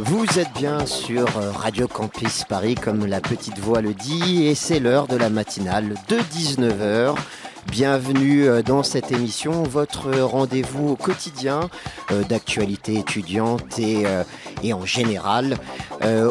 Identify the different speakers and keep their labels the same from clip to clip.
Speaker 1: Vous êtes bien sur euh, Radio Campus Paris, comme la petite voix le dit, et c'est l'heure de la matinale de 19h. Bienvenue euh, dans cette émission, votre rendez-vous quotidien euh, d'actualité étudiante et, et, en général.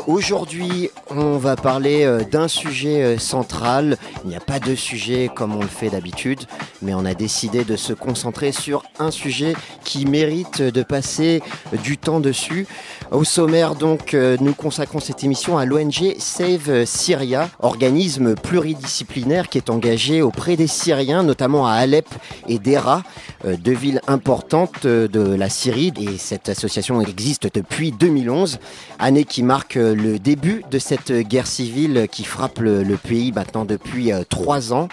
Speaker 1: Aujourd'hui, on va parler d'un sujet central. Il n'y a pas de sujet comme on le fait d'habitude, mais on a décidé de se concentrer sur un sujet qui mérite de passer du temps dessus. Au sommaire, donc, euh, nous consacrons cette émission à l'ONG Save Syria, organisme pluridisciplinaire qui est engagé auprès des Syriens, notamment à Alep et Dera, euh, deux villes importantes euh, de la Syrie. Et cette association existe depuis 2011, année qui marque le début de cette guerre civile qui frappe le, pays maintenant depuis trois ans.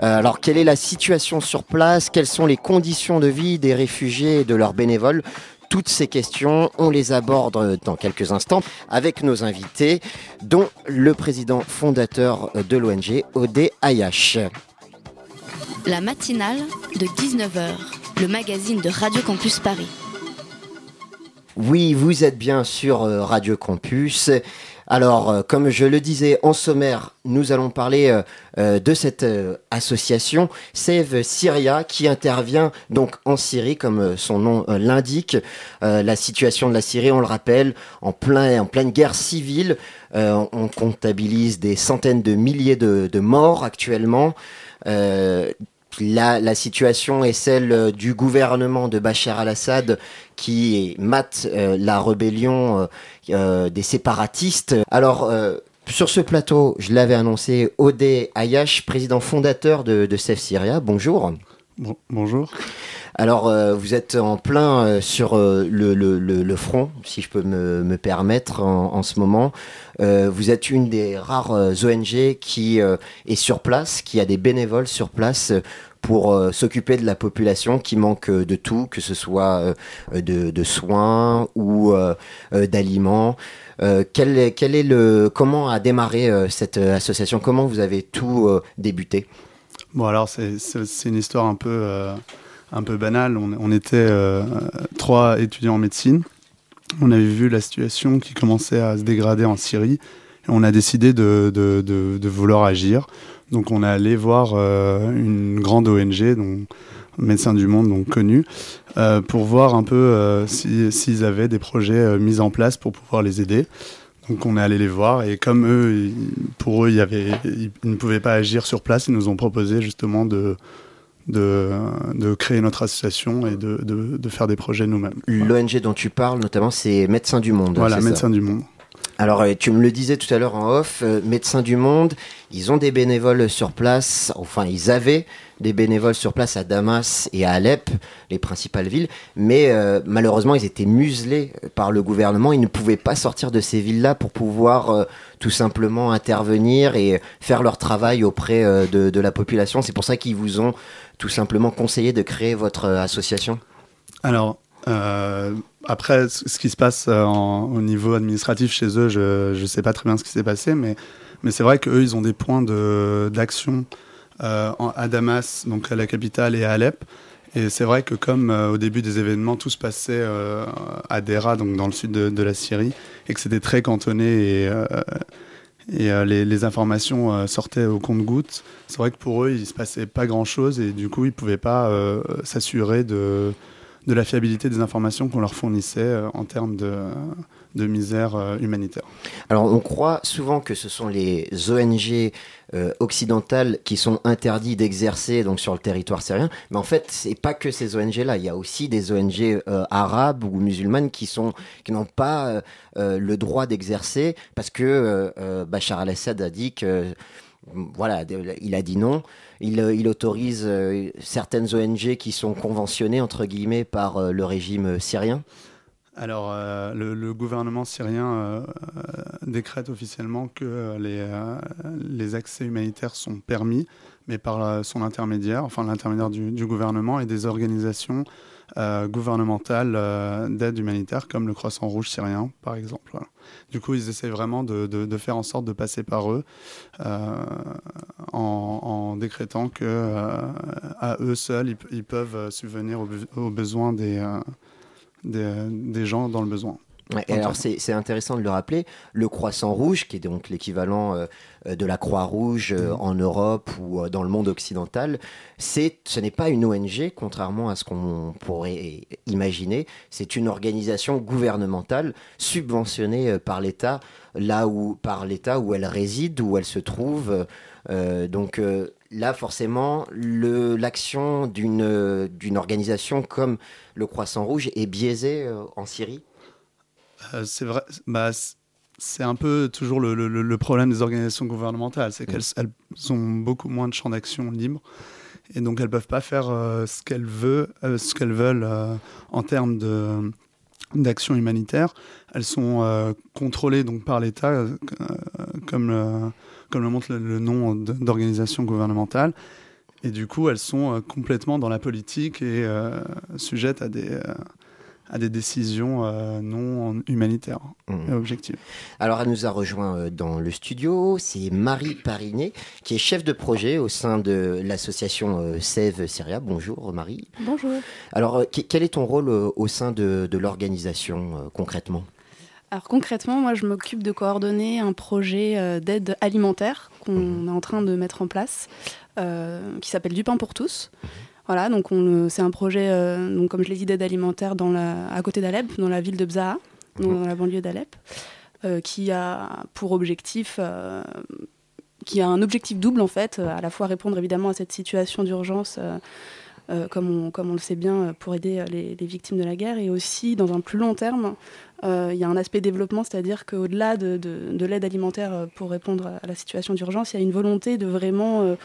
Speaker 1: Alors, quelle est la situation sur place? Quelles sont les conditions de vie des réfugiés et de leurs bénévoles? Toutes ces questions, on les aborde dans quelques instants avec nos invités, dont le président fondateur de l'ONG, Odé Ayash.
Speaker 2: La matinale de 19h, le magazine de Radio Campus Paris.
Speaker 1: Oui, vous êtes bien sur euh, Radio Campus. Alors, euh, comme je le disais en sommaire, nous allons parler euh, de cette association Save Syria qui intervient donc en Syrie, comme son nom l'indique. la situation de la Syrie, on le rappelle, en, plein, en pleine guerre civile. on comptabilise des centaines de milliers de morts actuellement. La, situation est celle euh, du gouvernement de Bachar al-Assad qui mate euh, la rébellion euh, des séparatistes. Alors, sur ce plateau, je l'avais annoncé, Odé Ayash, président fondateur de, de Syria. Bonjour.
Speaker 3: Bonjour.
Speaker 1: Alors, vous êtes en plein sur le, front, si je peux me, permettre, en, ce moment. vous êtes une des rares ONG qui est sur place, qui a des bénévoles sur place pour euh, s'occuper de la population qui manque euh, de tout, que ce soit euh, de, soins ou d'aliments. quel, quel est le comment a démarré cette association? Comment vous avez tout débuté?
Speaker 3: Bon alors c'est une histoire un peu un peu banale. On, était trois étudiants en médecine. On avait vu la situation qui commençait à se dégrader en Syrie et on a décidé de, de, de vouloir agir. Donc on est allé voir euh, une grande ONG, donc Médecins du Monde, donc connue, euh, pour voir un peu euh, s'ils avaient des projets mis en place pour pouvoir les aider. Donc on est allé les voir et comme eux, pour eux, il y avait, ils ne pouvaient pas agir sur place, ils nous ont proposé justement de, de, de, créer notre association et de, de, faire des projets nous-mêmes.
Speaker 1: L'ONG dont tu parles notamment, c'est Médecins du Monde.
Speaker 3: Voilà, Médecins du Monde.
Speaker 1: Alors, tu me le disais tout à l'heure en off, Médecins du Monde, ils ont des bénévoles sur place, enfin ils avaient des bénévoles sur place à Damas et à Alep, les principales villes, mais euh, malheureusement ils étaient muselés par le gouvernement, ils ne pouvaient pas sortir de ces villes-là pour pouvoir euh, tout simplement intervenir et faire leur travail auprès euh, de, la population. C'est pour ça qu'ils vous ont tout simplement conseillé de créer votre association?
Speaker 3: Alors, après, ce qui se passe au niveau administratif chez eux, je ne sais pas très bien ce qui s'est passé, mais c'est vrai qu'eux, ils ont des points d'action euh, à Damas, donc à la capitale, et à Alep. Et c'est vrai que comme euh, au début des événements, tout se passait euh, à Dera, donc dans le sud de, la Syrie, et que c'était très cantonné et les, informations sortaient au compte-gouttes, c'est vrai que pour eux, il ne se passait pas grand-chose et du coup, ils ne pouvaient pas s'assurer de, de la fiabilité des informations qu'on leur fournissait en termes de de misère euh, humanitaire.
Speaker 1: Alors on croit souvent que ce sont les ONG euh, occidentales qui sont interdits d'exercer donc sur le territoire syrien, mais en fait c'est pas que ces ONG-là, il y a aussi des ONG euh, arabes ou musulmanes qui sont qui n'ont pas le droit d'exercer parce que Bachar al-Assad a dit que voilà, il a dit non. Il, il autorise certaines ONG qui sont conventionnées entre guillemets par le régime syrien
Speaker 3: alors, euh, le, gouvernement syrien euh, euh, décrète officiellement que les, accès humanitaires sont permis, mais par son intermédiaire, enfin l'intermédiaire du, gouvernement et des organisations gouvernementales d'aide humanitaire, comme le Croissant Rouge syrien, par exemple. Du coup, ils essaient vraiment de, de, faire en sorte de passer par eux en, décrétant que à eux seuls, ils, peuvent subvenir aux, aux besoins des des, gens dans le besoin.
Speaker 1: alors c'est intéressant de le rappeler, le Croissant Rouge, qui est donc l'équivalent euh, euh, de la Croix-Rouge euh, en Europe ou dans le monde occidental, ce n'est pas une ONG, contrairement à ce qu'on pourrait imaginer, c'est une organisation gouvernementale subventionnée par l'État, là où par l'État où elle réside, où elle se trouve. donc là, forcément, l'action d'une organisation comme le Croissant Rouge est biaisée en Syrie?
Speaker 3: Euh, c'est vrai. Bah, c'est un peu toujours le, problème des organisations gouvernementales, c'est qu'elles ont beaucoup moins de champs d'action libre et donc elles peuvent pas faire euh, ce qu'elles veulent, euh, ce qu'elles veulent en termes de d'action humanitaire. Elles sont contrôlées donc par l'État, comme comme le montre le, nom d'organisation gouvernementale. Et du coup, elles sont complètement dans la politique et sujettes à des à des décisions euh, non humanitaires mmh. et objectives.
Speaker 1: Alors, elle nous a rejoint euh, dans le studio. C'est Marie Parinet, qui est chef de projet au sein de l'association euh, Save Syria. Bonjour, Marie.
Speaker 4: Bonjour.
Speaker 1: Alors, quel est ton rôle au sein de, l'organisation concrètement?
Speaker 4: Alors concrètement, moi je m'occupe de coordonner un projet d'aide alimentaire qu'on mmh. est en train de mettre en place, qui s'appelle Du pain pour tous. Mmh. Voilà, donc c'est un projet, euh, donc comme je l'ai dit, d'aide alimentaire dans la, à côté d'Alep, dans la ville de Bzaha, mhm. dans la banlieue d'Alep, euh, qui a pour objectif, euh, qui a un objectif double en fait, à la fois répondre évidemment à cette situation d'urgence, comme on, comme, on, le sait bien, pour aider les, victimes de la guerre, et aussi dans un plus long terme, il y a un aspect développement, c'est-à-dire qu'au-delà de, de, de l'aide alimentaire pour répondre à la situation d'urgence, il y a une volonté de vraiment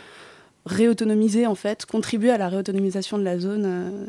Speaker 4: réautonomiser, en fait, contribuer à la réautonomisation de la zone euh,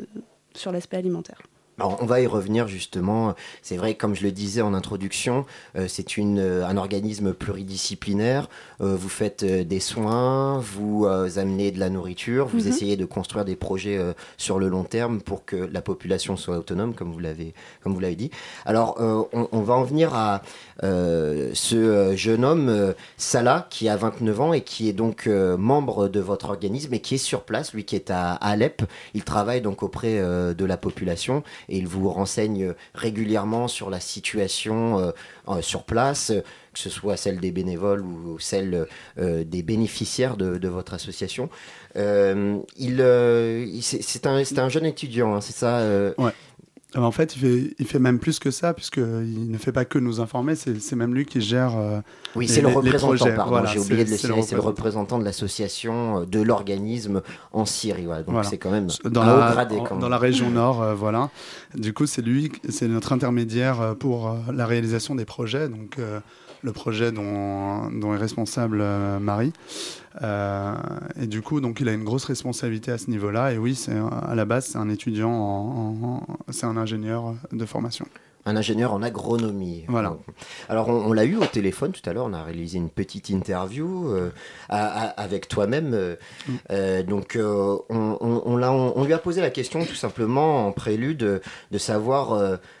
Speaker 4: sur l'aspect alimentaire
Speaker 1: on va y revenir justement. C'est vrai, comme je le disais en introduction, euh, c'est euh, un organisme pluridisciplinaire. Euh, vous faites des soins, vous amenez de la nourriture, vous mhm. essayez de construire des projets sur le long terme pour que la population soit autonome, comme vous l'avez, comme vous l'avez dit. Alors, on, va en venir à ce jeune homme, Salah, qui a 29 ans et qui est donc membre de votre organisme et qui est sur place, lui qui est à Alep. Il travaille donc auprès de la population et il vous renseigne régulièrement sur la situation euh, euh, sur place, que ce soit celle des bénévoles ou celle euh, des bénéficiaires de, votre association. il, c'est un, un, jeune étudiant, hein, c'est ça
Speaker 3: en fait, il fait, il fait même plus que ça, puisqu'il ne fait pas que nous informer, c'est même lui qui gère. Euh,
Speaker 1: oui, c'est le représentant, pardon, j'ai oublié de le signaler, c'est le représentant de l'association, euh, de l'organisme en Syrie. donc c'est quand même
Speaker 3: dans la, gradé. Dans la région nord, voilà. Du coup, c'est lui, c'est notre intermédiaire pour la réalisation des projets. Donc, le projet dont, dont est responsable Marie. Euh, et du coup, donc, il a une grosse responsabilité à ce niveau-là. Et oui, c'est à la base, c'est un étudiant, en, c'est un ingénieur de formation
Speaker 1: un ingénieur en agronomie.
Speaker 3: Voilà.
Speaker 1: Alors on, l'a eu au téléphone tout à l'heure, on a réalisé une petite interview euh, avec toi-même. Euh, mm. donc on, on, lui a posé la question tout simplement en prélude de, savoir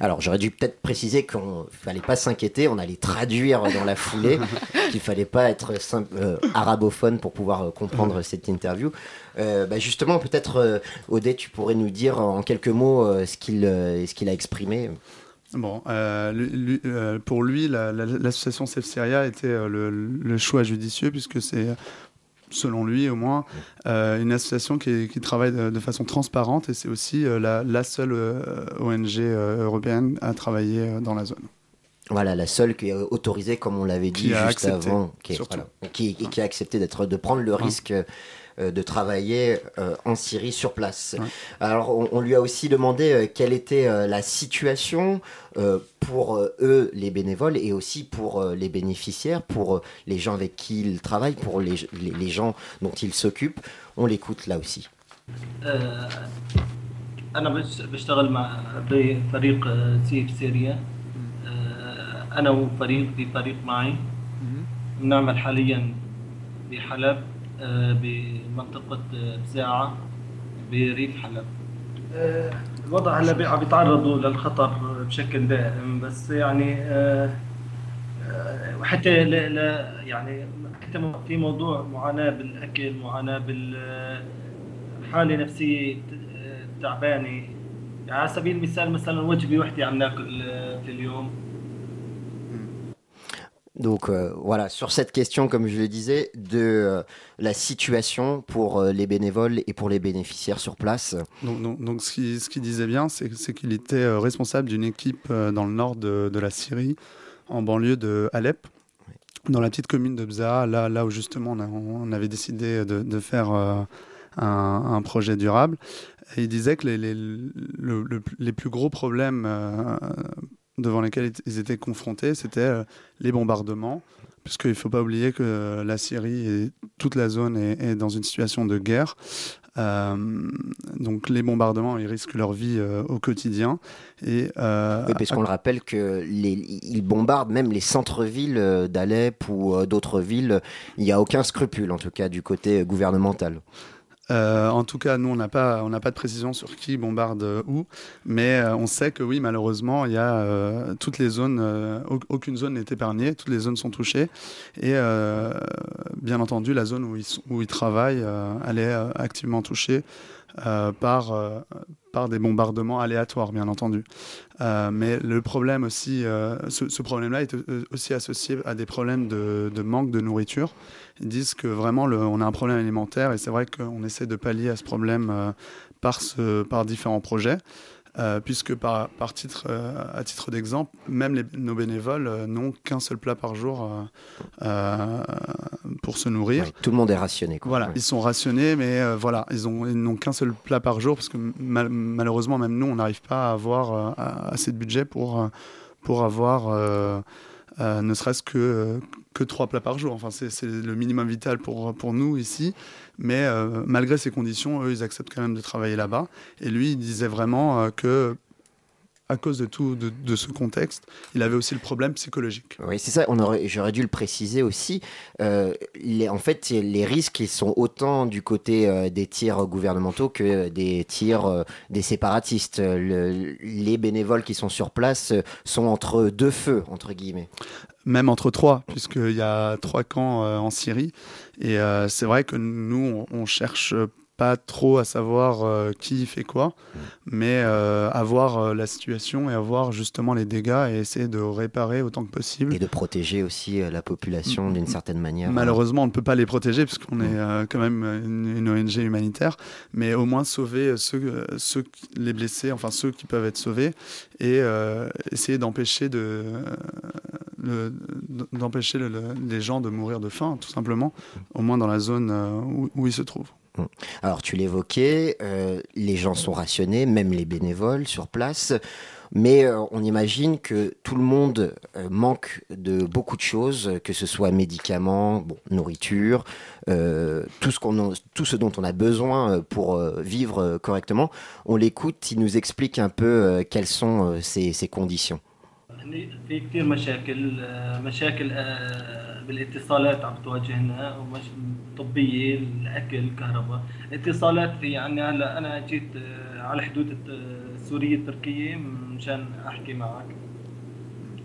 Speaker 1: Alors j'aurais dû peut-être préciser qu'il ne fallait pas s'inquiéter, on allait traduire dans la foulée, qu'il ne fallait pas être simple, euh, arabophone pour pouvoir euh, comprendre cette interview. Euh, bah justement, peut-être, Odé, tu pourrais nous dire en quelques mots ce qu'il ce qu'il a exprimé
Speaker 3: Bon, euh, euh, pour lui, l'association la, Syria était euh, le, choix judicieux puisque c'est, selon lui au moins, une association qui, travaille de, façon transparente et c'est aussi la, seule ONG européenne à travailler dans la zone.
Speaker 1: Voilà, la seule qui est autorisée, comme on l'avait dit juste avant, qui, qui, a accepté d'être, de prendre le risque euh, de travailler euh, en Syrie sur place. Alors on, lui a aussi demandé euh, quelle était la situation pour eux, les bénévoles, et aussi pour les bénéficiaires, pour les gens avec qui ils travaillent, pour les, les, gens dont ils s'occupent. On l'écoute là aussi. أنا بشتغل مع فريق سيف سوريا أنا وفريق في فريق معي بنعمل حاليا بحلب بمنطقة بزاعة
Speaker 5: بريف حلب. الوضع هلا عم بيتعرضوا للخطر بشكل دائم بس يعني وحتى ل يعني حتى في موضوع معاناة بالأكل معاناة بالحاله نفسية تعبانة. يعني على سبيل المثال مثلا وجبة وحدة عم ناكل في اليوم.
Speaker 1: Donc euh, voilà, sur cette question, comme je le disais, de euh, la situation pour euh, les bénévoles et pour les bénéficiaires sur place.
Speaker 3: Donc, donc, donc ce qu'il ce disait bien, c'est qu'il était responsable d'une équipe dans le nord de, de, la Syrie, en banlieue de Alep, dans la petite commune de Bza, là, là où justement on, a, on avait décidé de, de faire un, un, projet durable. Et il disait que les, les, le, le, les plus gros problèmes devant lesquels ils étaient confrontés, c'était euh, les bombardements, puisqu'il ne faut pas oublier que la Syrie et toute la zone est, dans une situation de guerre. Euh, donc les bombardements, ils risquent leur vie euh, au quotidien.
Speaker 1: Et, oui, parce qu'on le rappelle qu'ils bombardent même les centres-villes d'Alep ou d'autres villes. Il n'y a aucun scrupule, en tout cas, du côté gouvernemental.
Speaker 3: Euh, en tout cas, nous, on n'a pas, on pas de précision sur qui bombarde euh, où, mais euh, on sait que oui, malheureusement, il y a toutes les zones, aucune zone n'est épargnée, toutes les zones sont touchées, et bien entendu, la zone où ils, où ils travaillent, elle est activement touchée. Par, par des bombardements aléatoires, bien entendu. mais le problème aussi, ce, problème-là est aussi associé à des problèmes de, de manque de nourriture. Ils disent que vraiment, le, on a un problème alimentaire et c'est vrai qu'on essaie de pallier à ce problème euh, par, ce, par différents projets. Euh, puisque par, par titre, euh, à titre d'exemple, même les, nos bénévoles euh, n'ont qu'un seul plat par jour pour se nourrir.
Speaker 1: Ouais, tout le monde est rationné. Quoi.
Speaker 3: Voilà,
Speaker 1: ouais.
Speaker 3: ils sont rationnés, mais voilà, ils, ils n'ont qu'un seul plat par jour, parce que mal, malheureusement, même nous, on n'arrive pas à avoir assez de budget pour, pour avoir euh, ne serait-ce que, que trois plats par jour. Enfin, c'est le minimum vital pour, pour nous ici. Mais euh, malgré ces conditions, eux, ils acceptent quand même de travailler là-bas. Et lui, il disait vraiment euh, que à cause de tout de, de, ce contexte, il avait aussi le problème psychologique.
Speaker 1: Oui, c'est ça. J'aurais dû le préciser aussi. Euh, les, en fait, les risques ils sont autant du côté euh, des tirs gouvernementaux que des tirs euh, des séparatistes. Le, les bénévoles qui sont sur place sont entre deux feux, entre guillemets.
Speaker 3: Même entre trois, puisqu'il y a trois camps en Syrie. Et c'est vrai que nous, on, on cherche pas trop à savoir euh, qui fait quoi, mmh. mais euh, avoir euh, la situation et avoir justement les dégâts et essayer de réparer autant que possible.
Speaker 1: Et de protéger aussi la population d'une certaine manière.
Speaker 3: Malheureusement, on ne peut pas les protéger puisqu'on mmh. est quand même une, une, ONG humanitaire, mais au moins sauver ceux, ceux les blessés, enfin ceux qui peuvent être sauvés, et essayer d'empêcher de d'empêcher le, le, les gens de mourir de faim, tout simplement, au moins dans la zone où, où ils se trouvent.
Speaker 1: Alors tu l'évoquais, euh, les gens sont rationnés, même les bénévoles sur place, mais euh, on imagine que tout le monde euh, manque de beaucoup de choses, que ce soit médicaments, nourriture, tout, ce dont on a besoin pour vivre correctement. On l'écoute, il nous explique un peu quelles sont ces conditions.
Speaker 5: في كثير مشاكل مشاكل بالاتصالات عم تواجهنا طبية الأكل الكهرباء. اتصالات في يعني هلا أنا جيت على حدود السوريه التركية مشان أحكي معك.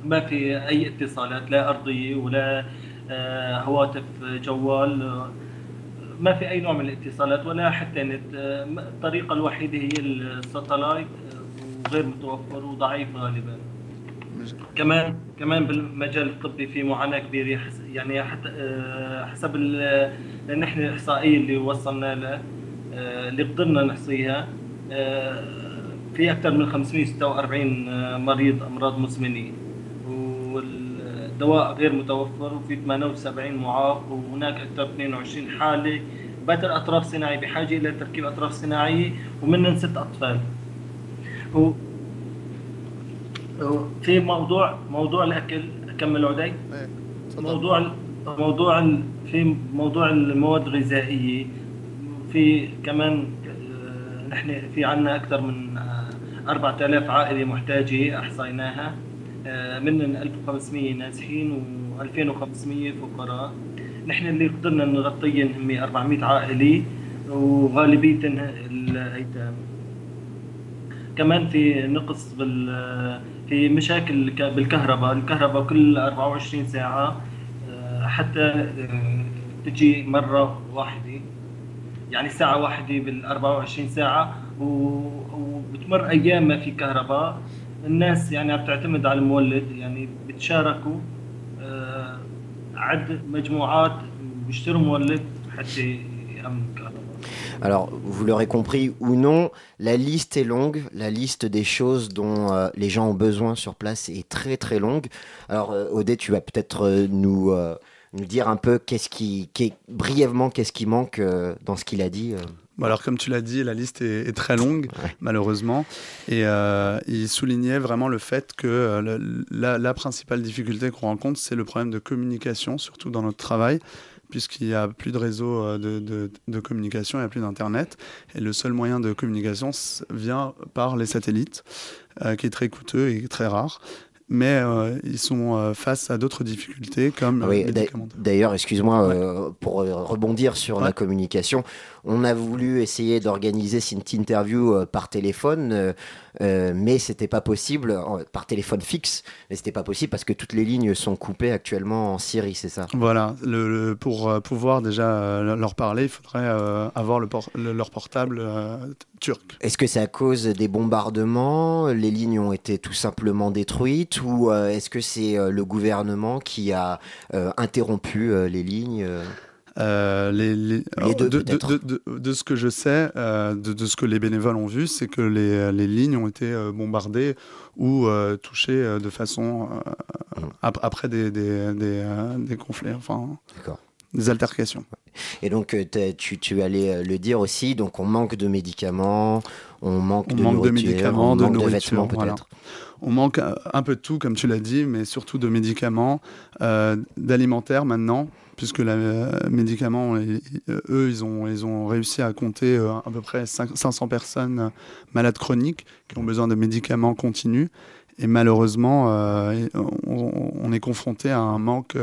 Speaker 5: ما في أي اتصالات لا أرضية ولا هواتف جوال ما في أي نوع من الاتصالات ولا حتى نت. الطريقة الوحيدة هي الساتلايت وغير متوفر وضعيف غالبا. كمان كمان بالمجال الطبي في معاناة كبيرة يعني حتى حسب لأن إحنا الاحصائيه اللي وصلنا لها اللي قدرنا نحصيها في أكثر من 546 مريض أمراض مزمنه والدواء غير متوفر وفي 78 معاق وهناك أكثر من 22 حالة. باتر أطراف صناعي بحاجة إلى تركيب أطراف صناعية ومنهم ست أطفال. في موضوع موضوع الاكل اكمل عدي موضوع موضوع في موضوع المواد الغذائية. في كمان نحن في عندنا أكثر من 4000 عائلة محتاجة احصيناها منهم 1500 نازحين و2500 فقراء. نحن اللي قدرنا نغطيهم هم 400 عائلة وغالبية الأيتام كمان في نقص بال في مشاكل بالكهرباء الكهرباء كل 24 ساعة آه، حتى آه، تجي مرة واحدة يعني ساعة واحدة بال 24 ساعة وبتمر أيام ما في كهرباء. الناس يعني عم تعتمد على المولد يعني بتشاركوا آه، عد مجموعات بيشتروا مولد حتى يأمن الكهرباء
Speaker 1: Alors, vous l'aurez compris ou non, la liste est longue, la liste des choses dont euh, les gens ont besoin sur place est très très longue. Alors, euh, Odé, tu vas peut-être euh, nous, nous dire un peu qu'est-ce qui, brièvement, qu'est-ce qui manque dans ce qu'il a dit.
Speaker 3: alors comme tu l'as dit, la liste est, très longue, malheureusement, et il soulignait vraiment le fait que la, la, principale difficulté qu'on rencontre, c'est le problème de communication, surtout dans notre travail puisqu'il n'y a plus de réseau euh, de, communication, il n'y a plus d'Internet. Et le seul moyen de communication vient par les satellites, euh, qui est très coûteux et très rare mais euh, ils sont face à d'autres difficultés comme oui,
Speaker 1: D'ailleurs, excuse-moi, pour rebondir sur la communication, on a voulu essayer d'organiser cette interview euh, par téléphone, euh, euh, mais c'était pas possible, par téléphone fixe, mais c'était pas possible parce que toutes les lignes sont coupées actuellement en Syrie, c'est ça?
Speaker 3: Voilà, le, pour pouvoir déjà leur parler, il faudrait avoir le leur portable turc.
Speaker 1: Est-ce que c'est à cause des bombardements? Les lignes ont été tout simplement détruites ou est-ce que c'est le gouvernement qui a interrompu les lignes
Speaker 3: euh, les, de, ce que je sais, euh, de, ce que les bénévoles ont vu, c'est que les, lignes ont été euh, bombardées ou touchées de façon après des, des, des, conflits, enfin des altercations.
Speaker 1: Et donc tu, tu allais le dire aussi, donc on manque de médicaments, on manque, de,
Speaker 3: manque de médicaments, de, vêtements peut-être. On manque un peu de tout, comme tu l'as dit, mais surtout de médicaments, d'alimentaire maintenant puisque les euh, médicaments, eux, ils ont, ils ont réussi à compter euh, à peu près 500 personnes malades chroniques qui ont besoin de médicaments continus. Et malheureusement, euh, on, est confronté à un manque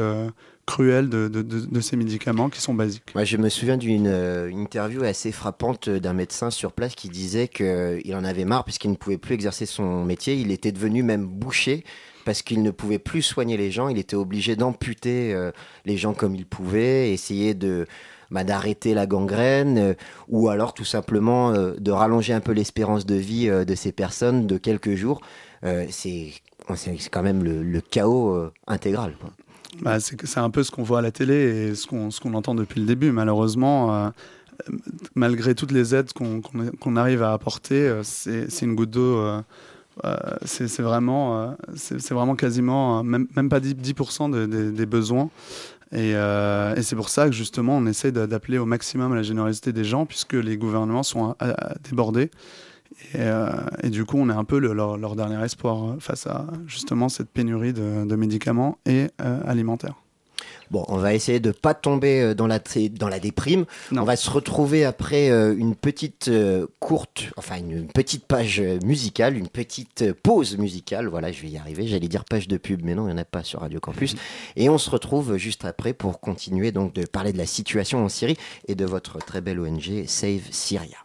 Speaker 3: cruel de, ces médicaments qui sont basiques.
Speaker 1: Moi, je me souviens d'une interview assez frappante d'un médecin sur place qui disait qu'il en avait marre puisqu'il ne pouvait plus exercer son métier. Il était devenu même boucher parce qu'il ne pouvait plus soigner les gens. Il était obligé d'amputer euh, les gens comme il pouvait, essayer de bah, d'arrêter la gangrène, euh, ou alors tout simplement euh, de rallonger un peu l'espérance de vie de ces personnes de quelques jours. c'est quand même le, chaos intégral.
Speaker 3: Bah, c'est un peu ce qu'on voit à la télé et ce qu'on entend depuis le début. Malheureusement, malgré toutes les aides qu'on arrive à apporter, c'est une goutte d'eau euh, c'est vraiment, euh, c'est vraiment quasiment, euh, même, pas 10%, des besoins. Et, c'est pour ça que justement, on essaie d'appeler au maximum la générosité des gens, puisque les gouvernements sont débordés. Et, du coup, on est un peu leur, dernier espoir face à justement cette pénurie de médicaments et alimentaires.
Speaker 1: Bon, on va essayer de pas tomber euh, dans la, dans la déprime. On va se retrouver après euh, une petite euh, courte, enfin une petite page musicale, une petite pause musicale. Voilà, je vais y arriver. J'allais dire page de pub, mais non, il n'y en a pas sur Radio Campus. Et on se retrouve juste après pour continuer donc de parler de la situation en Syrie et de votre très belle ONG Save Syria.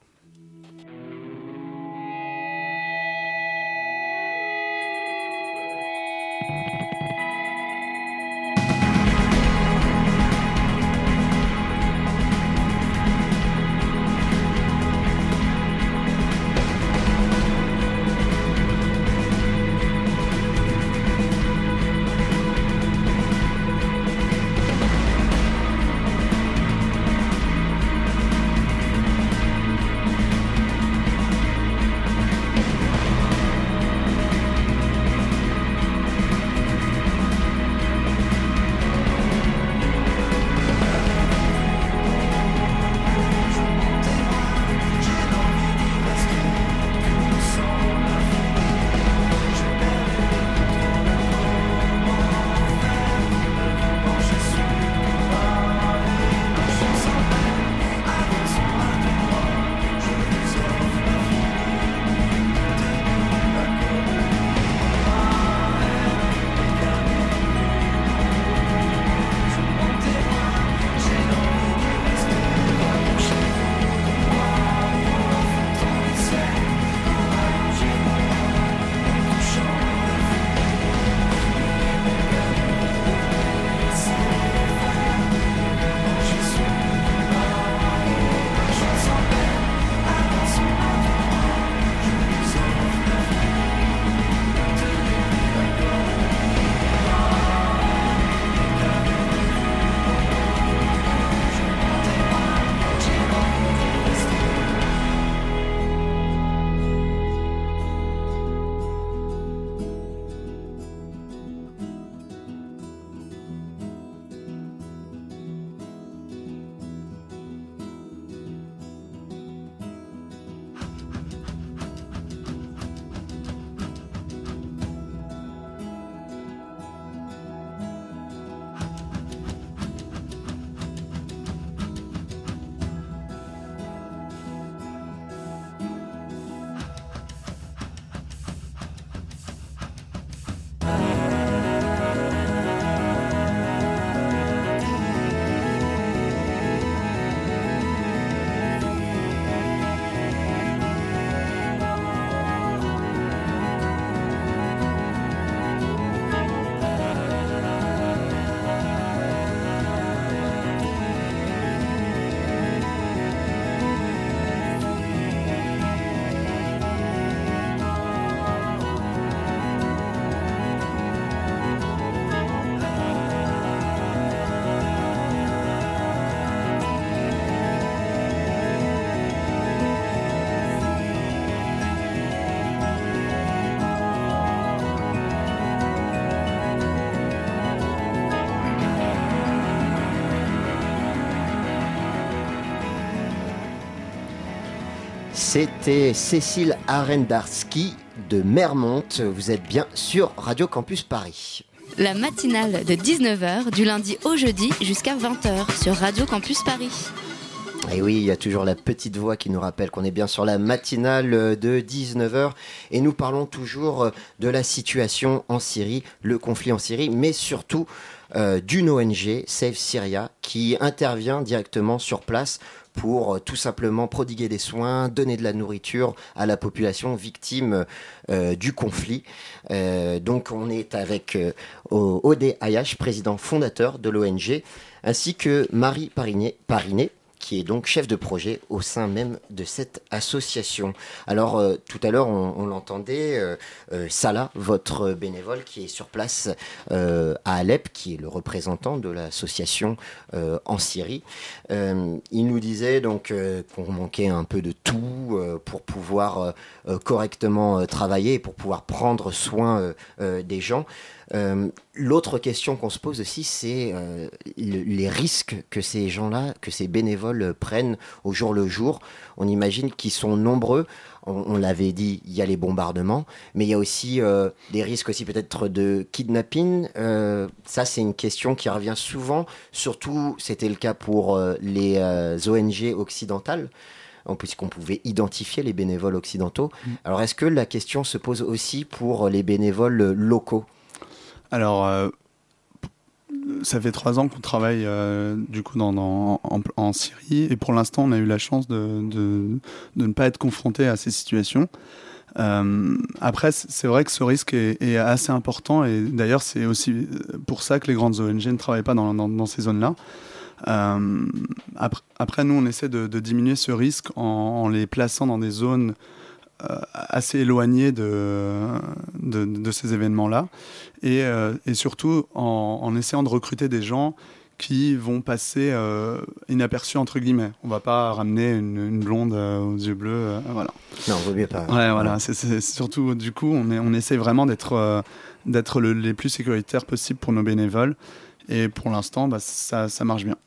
Speaker 1: C'était Cécile Arendarski de Mermont. Vous êtes bien sur Radio Campus Paris.
Speaker 2: La matinale de 19h du lundi au jeudi jusqu'à 20h sur Radio Campus Paris.
Speaker 1: Et oui, il y a toujours la petite voix qui nous rappelle qu'on est bien sur la matinale de 19h et nous parlons toujours de la situation en Syrie, le conflit en Syrie, mais surtout euh, d'une ONG, Save Syria, qui intervient directement sur place pour euh, tout simplement prodiguer des soins, donner de la nourriture à la population victime euh, du conflit. Euh, donc on est avec Odé Ayash, président fondateur de l'ONG, ainsi que Marie Parinet qui est donc chef de projet au sein même de cette association. Alors euh, tout à l'heure on, l'entendait, euh, euh, Salah, votre bénévole qui est sur place à Alep, qui est le représentant de l'association en Syrie, il nous disait donc qu'on manquait un peu de tout pour pouvoir correctement travailler et pour pouvoir prendre soin des gens. Euh, l'autre question qu'on se pose aussi, c'est euh, les risques que ces gens-là, que ces bénévoles prennent au jour le jour. On imagine qu'ils sont nombreux. On, l'avait dit, il y a les bombardements, mais il y a aussi euh, des risques aussi peut-être de kidnapping. ça, c'est une question qui revient souvent. Surtout, c'était le cas pour les ONG occidentales puisqu'on pouvait identifier les bénévoles occidentaux. Mm. Alors est-ce que la question se pose aussi pour les bénévoles locaux?
Speaker 3: Alors, euh, ça fait trois ans qu'on travaille euh, du coup en, Syrie et pour l'instant on a eu la chance de, ne pas être confronté à ces situations. Euh, après, c'est vrai que ce risque est, assez important et d'ailleurs c'est aussi pour ça que les grandes ONG ne travaillent pas dans, ces zones-là. après, nous, on essaie de, diminuer ce risque en, les plaçant dans des zones assez éloigné de, de, ces événements-là. Et, euh, et, surtout en, essayant de recruter des gens qui vont passer euh, inaperçus entre guillemets. On va pas ramener une, blonde aux yeux bleus, voilà.
Speaker 1: Non, vaut mieux pas.
Speaker 3: Ouais, voilà. C'est surtout du coup, on, est, on essaie vraiment d'être d'être les plus sécuritaires possible pour nos bénévoles. Et pour l'instant, bah, ça, ça marche bien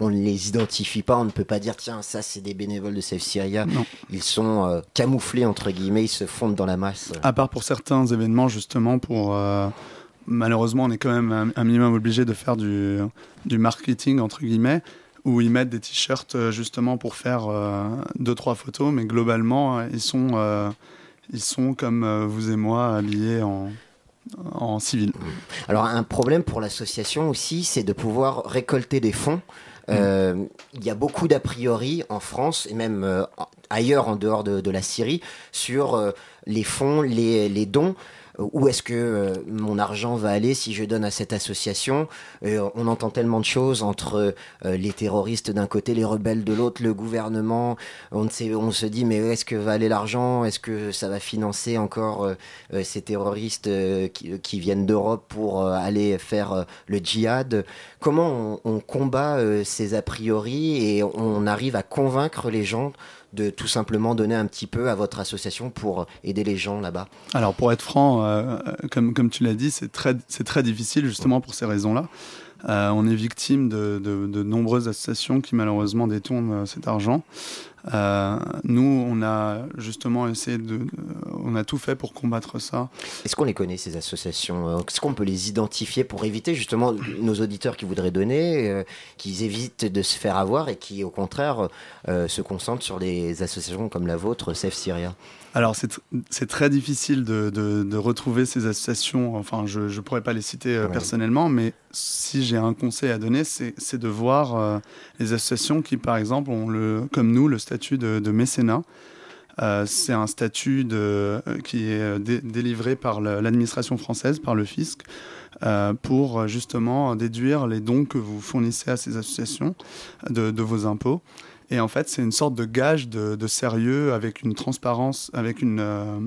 Speaker 1: on ne les identifie pas, on ne peut pas dire tiens ça c'est des bénévoles de Save Syria. Ils sont euh, camouflés entre guillemets, ils se fondent dans la masse.
Speaker 3: À part pour certains événements justement pour euh, malheureusement on est quand même un, minimum obligé de faire du, du marketing entre guillemets où ils mettent des t-shirts euh, justement pour faire deux trois photos, mais globalement ils sont ils sont comme vous et moi habillés en en civil.
Speaker 1: Alors un problème pour l'association aussi, c'est de pouvoir récolter des fonds. Euh, il y a beaucoup d'a priori en France et même euh, ailleurs en dehors de, la Syrie sur euh, les fonds, les dons. Euh, où est-ce que euh, mon argent va aller si je donne à cette association euh, On entend tellement de choses entre les terroristes d'un côté, les rebelles de l'autre, le gouvernement. On, sait, on se dit mais où est-ce que va aller l'argent? Est-ce que ça va financer encore ces terroristes qui, viennent d'Europe pour aller faire le djihad? Comment on combat ces a priori et on arrive à convaincre les gens de tout simplement donner un petit peu à votre association pour aider les gens là-bas
Speaker 3: Alors pour être franc, euh, comme, comme tu l'as dit, c'est très, très difficile justement pour ces raisons-là. Euh, on est victime de, de, nombreuses associations qui malheureusement détournent euh, cet argent. Euh, nous, on a justement essayé de, on a tout fait pour combattre ça.
Speaker 1: Est-ce qu'on les connaît ces associations Est-ce qu'on peut les identifier pour éviter justement nos auditeurs qui voudraient donner, qu'ils évitent de se faire avoir et qui au contraire se concentrent sur des associations comme la vôtre, Save Syria?
Speaker 3: Alors c'est très difficile de, de, retrouver ces associations, enfin je ne pourrais pas les citer euh, personnellement, mais si j'ai un conseil à donner, c'est de voir euh, les associations qui par exemple ont le, comme nous le statut de, de mécénat. Euh, c'est un statut de, qui est délivré par l'administration française, par le fisc, pour justement déduire les dons que vous fournissez à ces associations de, de vos impôts. Et en fait, c'est une sorte de gage de, sérieux avec une transparence, avec une, euh,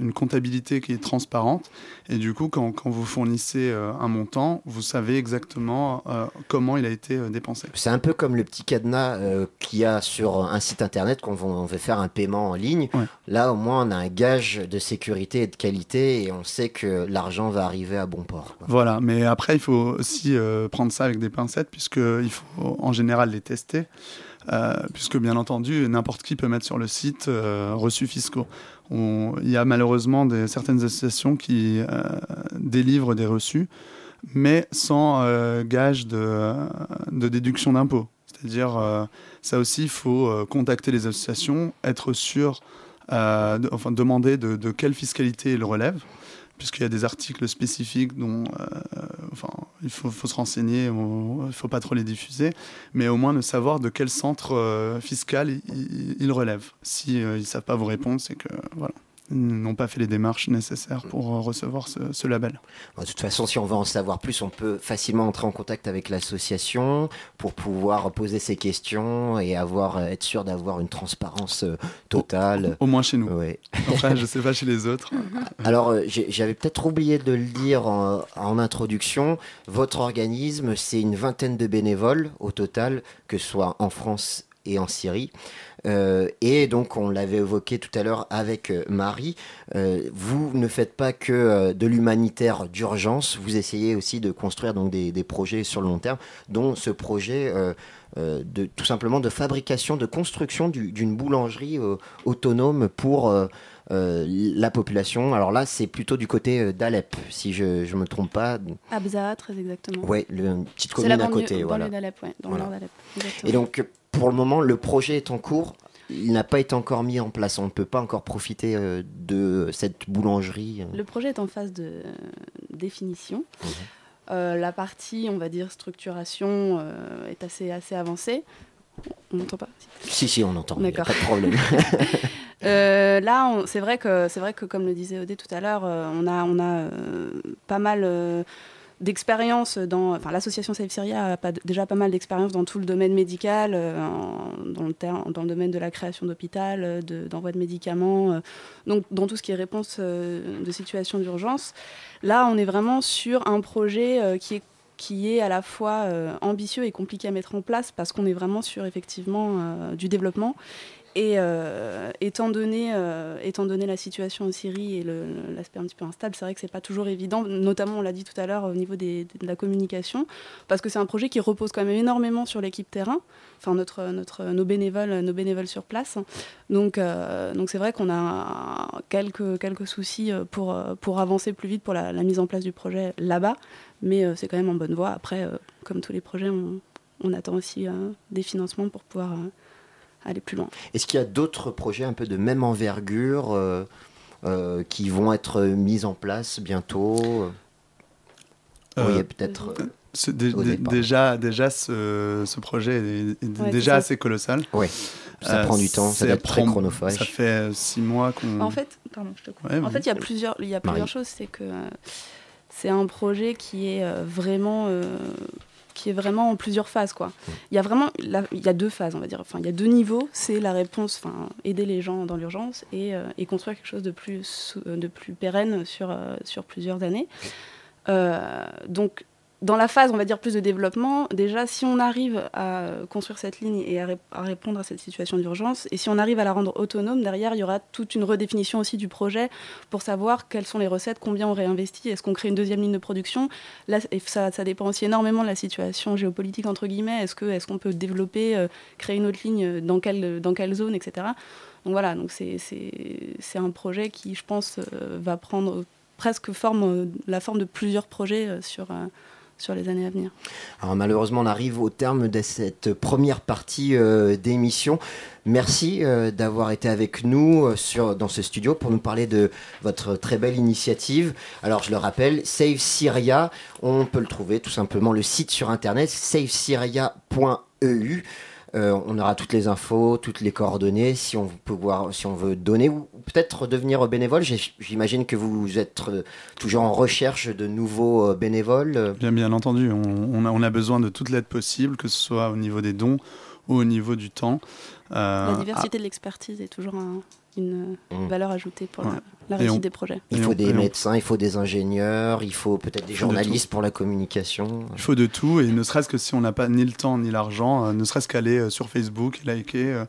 Speaker 3: une, comptabilité qui est transparente. Et du coup, quand, quand vous fournissez euh, un montant, vous savez exactement euh, comment il a été dépensé.
Speaker 1: C'est un peu comme le petit cadenas qu'il y a sur un site internet quand on veut faire un paiement en ligne. Là, au moins, on a un gage de sécurité et de qualité et on sait que l'argent va arriver à bon port.
Speaker 3: Voilà, mais après, il faut aussi prendre ça avec des pincettes puisqu'il faut en général les tester. Puisque bien entendu, n'importe qui peut mettre sur le site reçus fiscaux. il y a malheureusement des, certaines associations qui délivrent des reçus, mais sans gage de, déduction d'impôts. C'est-à-dire, ça aussi, il faut contacter les associations, être sûr, enfin demander de, quelle fiscalité ils relèvent puisqu'il y a des articles spécifiques dont euh, il faut, se renseigner, il ne faut pas trop les diffuser, mais au moins de savoir de quel centre euh, fiscal ils relèvent. Si euh, ils ne savent pas vous répondre, c'est que voilà n'ont pas fait les démarches nécessaires pour euh, recevoir ce, label.
Speaker 1: De toute façon, si on veut en savoir plus, on peut facilement entrer en contact avec l'association pour pouvoir poser ses questions et avoir, euh, être sûr d'avoir une transparence euh, totale.
Speaker 3: Au, moins chez nous. Enfin, je ne sais pas chez les autres.
Speaker 1: Alors, j'avais peut-être oublié de le dire en, en introduction. Votre organisme, c'est une vingtaine de bénévoles au total, que ce soit en France et en Syrie. Euh, et donc, on l'avait évoqué tout à l'heure avec euh, Marie, euh, vous ne faites pas que de l'humanitaire d'urgence, vous essayez aussi de construire donc, des, projets sur le long terme, dont ce projet de, tout simplement de fabrication, de construction d'une boulangerie autonome pour... la population. Alors là, c'est plutôt du côté d'Alep, si je ne me trompe pas.
Speaker 4: Abza, très exactement.
Speaker 1: Oui, une petite commune à côté.
Speaker 4: Voilà. d'Alep, ouais, dans d'Alep.
Speaker 1: Et donc, pour le moment, le projet est en cours. Il n'a pas été encore mis en place. On ne peut pas encore profiter euh, de cette boulangerie.
Speaker 4: Le projet est en phase de définition. Mhm. Euh, la partie, on va dire, structuration euh, est assez, assez avancée. On n'entend pas?
Speaker 1: Si, si, on entend. D'accord. Pas de problème.
Speaker 4: là, c'est vrai, que, vrai que, comme le disait Odé tout à l'heure, on a, on a pas mal d'expérience dans. L'association Save Syria a déjà pas mal d'expérience dans tout le domaine médical, euh, dans, le dans le domaine de la création d'hôpital, euh, d'envoi de, médicaments, euh, donc dans tout ce qui est réponse de situation d'urgence. Là, on est vraiment sur un projet qui est qui est à la fois ambitieux et compliqué à mettre en place parce qu'on est vraiment sur effectivement du développement et euh, étant, donné, euh, étant donné la situation en Syrie et l'aspect un petit peu instable, c'est vrai que c'est pas toujours évident, notamment on l'a dit tout à l'heure au niveau de la communication, parce que c'est un projet qui repose quand même énormément sur l'équipe terrain, enfin notre, notre, nos, bénévoles, nos bénévoles sur place. Donc euh, donc c'est vrai qu'on a quelques, quelques soucis pour, pour avancer plus vite pour la, mise en place du projet là-bas, mais c'est quand même en bonne voie. Après, comme tous les projets, on attend aussi des financements pour pouvoir aller plus loin.
Speaker 1: Est-ce qu'il y a d'autres projets un peu de même envergure euh, euh, qui vont être mis en place bientôt
Speaker 3: euh, peut-être. déjà, déjà ce, projet est, déjà assez colossal.
Speaker 1: Oui, ça prend du temps, ça doit être très chronophage.
Speaker 3: Ça fait six mois qu'on.
Speaker 4: En fait, pardon, je te coupe. en fait, il y a plusieurs, il y a plusieurs choses. C'est que c'est un projet qui est vraiment qui est vraiment en plusieurs phases. Quoi. Il y a vraiment il y a deux phases, on va dire. Enfin, il y a deux niveaux. C'est la réponse, enfin, aider les gens dans l'urgence et, euh, et, construire quelque chose de plus, de plus pérenne sur, euh, sur plusieurs années. Euh, donc, dans la phase, on va dire, plus de développement, déjà, si on arrive à construire cette ligne et à, répondre à cette situation d'urgence, et si on arrive à la rendre autonome, derrière, il y aura toute une redéfinition aussi du projet pour savoir quelles sont les recettes, combien on réinvestit, est-ce qu'on crée une deuxième ligne de production? Là, ça, dépend aussi énormément de la situation géopolitique, entre guillemets. Est-ce qu'on peut développer, euh, créer une autre ligne, dans quelle, zone, etc. Donc voilà, donc c'est un projet qui, je pense, euh, va prendre presque forme, la forme de plusieurs projets euh, sur sur les années à venir.
Speaker 1: Alors malheureusement, on arrive au terme de cette première partie euh, d'émission. Merci euh, d'avoir été avec nous euh, sur, dans ce studio pour nous parler de votre très belle initiative. Alors je le rappelle, Save Syria, on peut le trouver tout simplement le site sur internet savesyria.eu. Euh, on aura toutes les infos, toutes les coordonnées, si on peut voir, si on veut donner ou peut-être devenir bénévole. J'imagine que vous êtes euh, toujours en recherche de nouveaux euh, bénévoles.
Speaker 3: Bien, bien entendu, on, a, besoin de toute l'aide possible, que ce soit au niveau des dons ou au niveau du temps.
Speaker 4: la diversité de l'expertise est toujours un, une mmh. valeur ajoutée pour la, réussite des projets.
Speaker 1: Il faut des médecins, il faut des ingénieurs, il faut peut-être des journalistes pour la communication.
Speaker 3: Il faut de tout, et ne serait-ce que si on n'a pas ni le temps ni l'argent, euh, ne serait-ce qu'aller euh, sur Facebook, liker.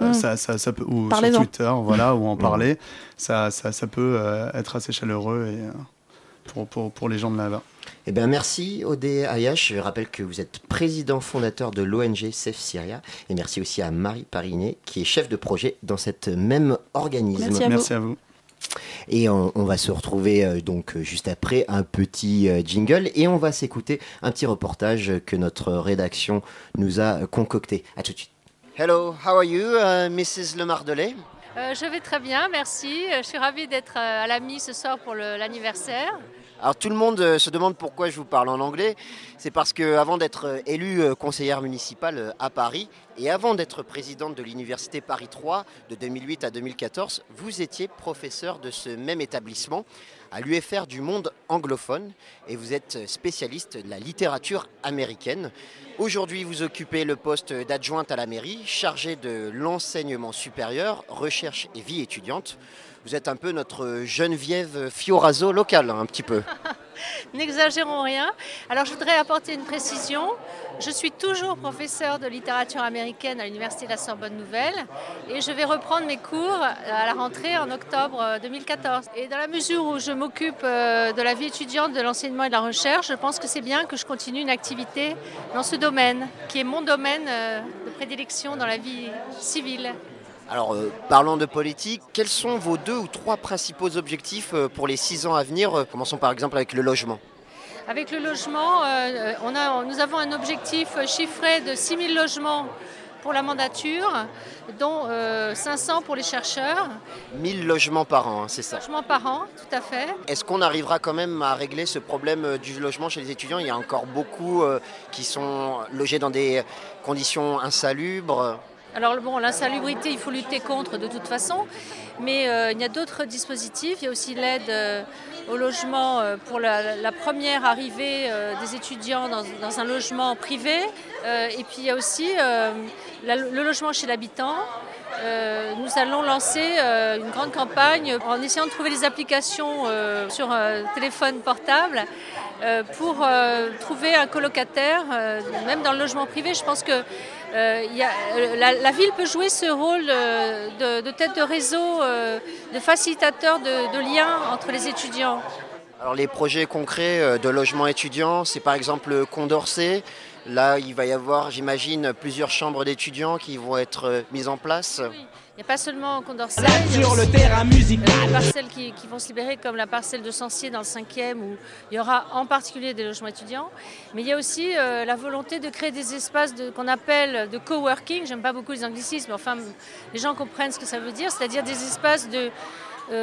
Speaker 3: Euh, mmh. ça, ça, peut, ou sur Twitter, voilà, ou en mmh. parler, ça, ça, peut être assez chaleureux et, pour, pour, pour les gens de là-bas.
Speaker 1: Eh bien, merci Odé Ayash. Je rappelle que vous êtes président fondateur de l'ONG Safe Syria. Et merci aussi à Marie Parinet, qui est chef de projet dans cette même organisme.
Speaker 4: Merci à
Speaker 3: Merci à vous.
Speaker 1: Et on, on va se retrouver euh, donc euh, juste après un petit euh, jingle et on va s'écouter un petit reportage que notre rédaction nous a concocté. À tout de suite. Hello, how are you, uh, Mrs. Lemardelet
Speaker 6: Euh, je vais très bien, merci. Euh, Je suis ravie d'être euh, à l'AMI ce soir pour l'anniversaire.
Speaker 1: Alors tout le monde se demande pourquoi je vous parle en anglais. C'est parce que avant d'être élue conseillère municipale à Paris et avant d'être présidente de l'université Paris 3 de 2008 à 2014, vous étiez professeur de ce même établissement à l'UFR du monde anglophone et vous êtes spécialiste de la littérature américaine. Aujourd'hui, vous occupez le poste d'adjointe à la mairie, chargée de l'enseignement supérieur, recherche et vie étudiante. Vous êtes un peu notre Geneviève Fioraso locale, un petit peu.
Speaker 6: N'exagérons rien. Alors je voudrais apporter une précision. Je suis toujours professeur de littérature américaine à l'Université de la Sorbonne Nouvelle et je vais reprendre mes cours à la rentrée en octobre euh, 2014. Et dans la mesure où je m'occupe euh, de la vie étudiante, de l'enseignement et de la recherche, je pense que c'est bien que je continue une activité dans ce domaine, qui est mon domaine euh, de prédilection dans la vie civile.
Speaker 1: Alors, euh, parlons de politique. Quels sont vos deux ou trois principaux objectifs euh, pour les six ans à venir Euh, Commençons par exemple avec le logement.
Speaker 6: Avec le logement, on a, nous avons un objectif chiffré de 6 000 logements pour la mandature, dont euh, 500 pour les chercheurs,
Speaker 1: 1000 logements par an, hein, c'est ça.
Speaker 6: logements par an, tout à fait.
Speaker 1: Est-ce qu'on arrivera quand même à régler ce problème du logement chez les étudiants? Il y a encore beaucoup qui sont logés dans des conditions insalubres.
Speaker 6: Alors bon, l'insalubrité, il faut lutter contre de toute façon, mais euh, il y a d'autres dispositifs. Il y a aussi l'aide euh, au logement euh, pour la, première arrivée des étudiants dans, un logement privé. Et puis il y a aussi le logement chez l'habitant. Euh, nous allons lancer euh, une grande campagne en essayant de trouver des applications euh, sur téléphone portable euh, pour trouver un colocataire, même dans le logement privé. Je pense que la, ville peut jouer ce rôle de, tête de réseau, de facilitateur de, liens entre les étudiants.
Speaker 1: Alors les projets concrets de logement étudiant, c'est par exemple le Condorcet. Là, il va y avoir, j'imagine, plusieurs chambres d'étudiants qui vont être euh, mises en place.
Speaker 6: Il n'y a pas seulement Condorcet, il y a
Speaker 7: sur le terrain
Speaker 6: euh,
Speaker 7: musical.
Speaker 6: des parcelles qui, qui vont se libérer, comme la parcelle de Sancier dans le 5e, où il y aura en particulier des logements étudiants. Mais il y a aussi euh, la volonté de créer des espaces de- qu'on appelle de coworking. J'aime pas beaucoup les anglicismes, mais enfin, les gens comprennent ce que ça veut dire, c'est-à-dire des espaces de, euh,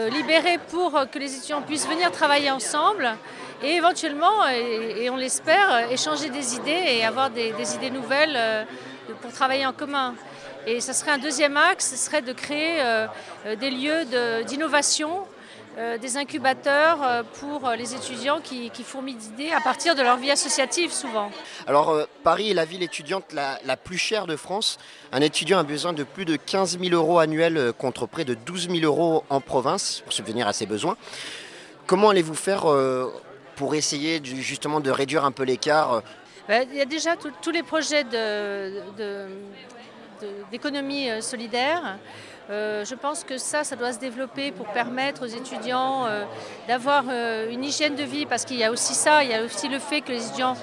Speaker 6: libérés pour euh, que les étudiants puissent venir travailler ensemble et éventuellement, et, on l'espère, euh, échanger des idées et avoir des, des idées nouvelles euh, pour travailler en commun. Et ça serait un deuxième axe, ce serait de créer euh, euh, des lieux d'innovation, euh, des incubateurs euh, pour euh, les étudiants qui, qui fourmillent d'idées à partir de leur vie associative souvent.
Speaker 1: Alors, euh, Paris est la ville étudiante la, la plus chère de France. Un étudiant a besoin de plus de 15 000 euros annuels euh, contre près de 12 000 euros en province pour subvenir à ses besoins. Comment allez-vous faire euh, pour essayer justement de réduire un peu l'écart euh,
Speaker 6: Ben, Il y a déjà tous les projets de- de- de- d'économie euh, solidaire. Euh, je pense que ça, ça doit se développer pour permettre aux étudiants euh, d'avoir euh, une hygiène de vie, parce qu'il y a aussi ça, il y a aussi le fait que les étudiants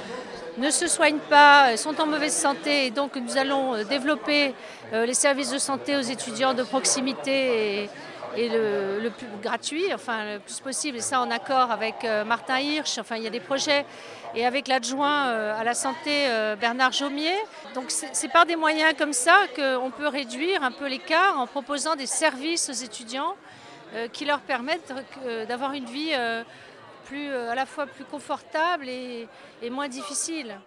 Speaker 6: ne se soignent pas, sont en mauvaise santé, et donc nous allons développer les services de santé aux étudiants de proximité et, le, plus gratuit, enfin le plus possible, et ça en accord avec Martin Hirsch. Enfin, il y a des projets et avec l'adjoint euh, à la santé euh, Bernard Jaumier. Donc c'est par des moyens comme ça qu'on peut réduire un peu l'écart en proposant des services aux étudiants euh, qui leur permettent d'avoir une vie à la fois plus confortable et, moins difficile.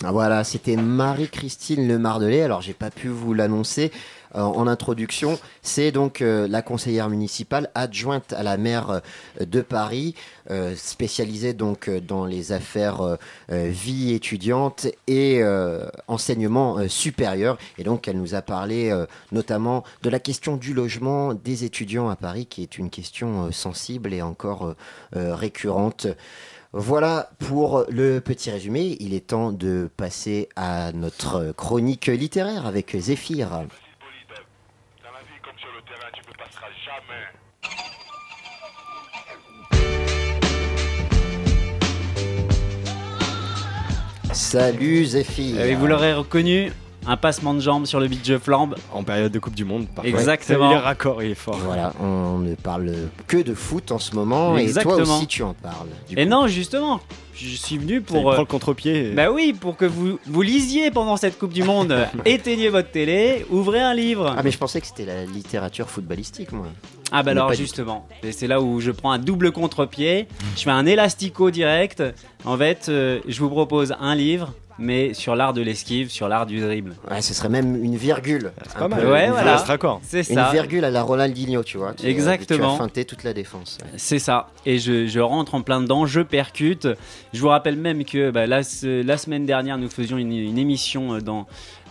Speaker 1: Voilà, c'était Marie-Christine Lemardelet. Alors, j'ai pas pu vous l'annoncer en introduction. C'est donc euh, la conseillère municipale adjointe à la maire euh, de Paris, euh, spécialisée donc euh, dans les affaires euh, euh, vie étudiante et euh, enseignement euh, supérieur. Et donc, elle nous a parlé euh, notamment de la question du logement des étudiants à Paris, qui est une question euh, sensible et encore euh, euh, récurrente. Voilà pour le petit résumé. Il est temps de passer à notre chronique littéraire avec Zéphyr. Salut Zéphyr.
Speaker 7: Et vous l'aurez reconnu, un passement de jambes sur le beach de flambe.
Speaker 8: En période de Coupe du Monde, parfois.
Speaker 7: Exactement.
Speaker 8: Il est raccord, il est fort.
Speaker 1: Voilà, on ne parle que de foot en ce moment et
Speaker 7: Exactement.
Speaker 1: toi aussi tu en parles. du
Speaker 7: Et
Speaker 1: coup.
Speaker 7: non, justement, je suis venu
Speaker 8: Pour
Speaker 7: euh,
Speaker 8: le contre-pied. et-
Speaker 7: Bah oui, pour que vous, vous lisiez pendant cette Coupe du Monde. Éteignez votre télé, ouvrez un livre.
Speaker 1: Ah mais je pensais que c'était la littérature footballistique moi.
Speaker 7: Ah bah
Speaker 1: Mais
Speaker 7: alors justement, et c'est là où je prends un double contre-pied, je fais un élastico direct. En fait, euh, je vous propose un livre, mais sur l'art de l'esquive, sur l'art du dribble.
Speaker 1: Ouais, ce serait même une virgule.
Speaker 8: C'est
Speaker 1: Un
Speaker 8: pas mal.
Speaker 7: Ouais,
Speaker 8: il
Speaker 7: voilà.
Speaker 8: reste raccord.
Speaker 7: C'est
Speaker 1: Une
Speaker 7: ça.
Speaker 1: virgule à la Ronaldinho, tu vois. Tu-
Speaker 7: Exactement.
Speaker 1: Tu as feinté toute la défense. ouais.
Speaker 7: C'est ça. Et je, je rentre en plein dedans, je percute. Je vous rappelle même que bah, la, semaine dernière, nous faisions une, une émission euh, dans,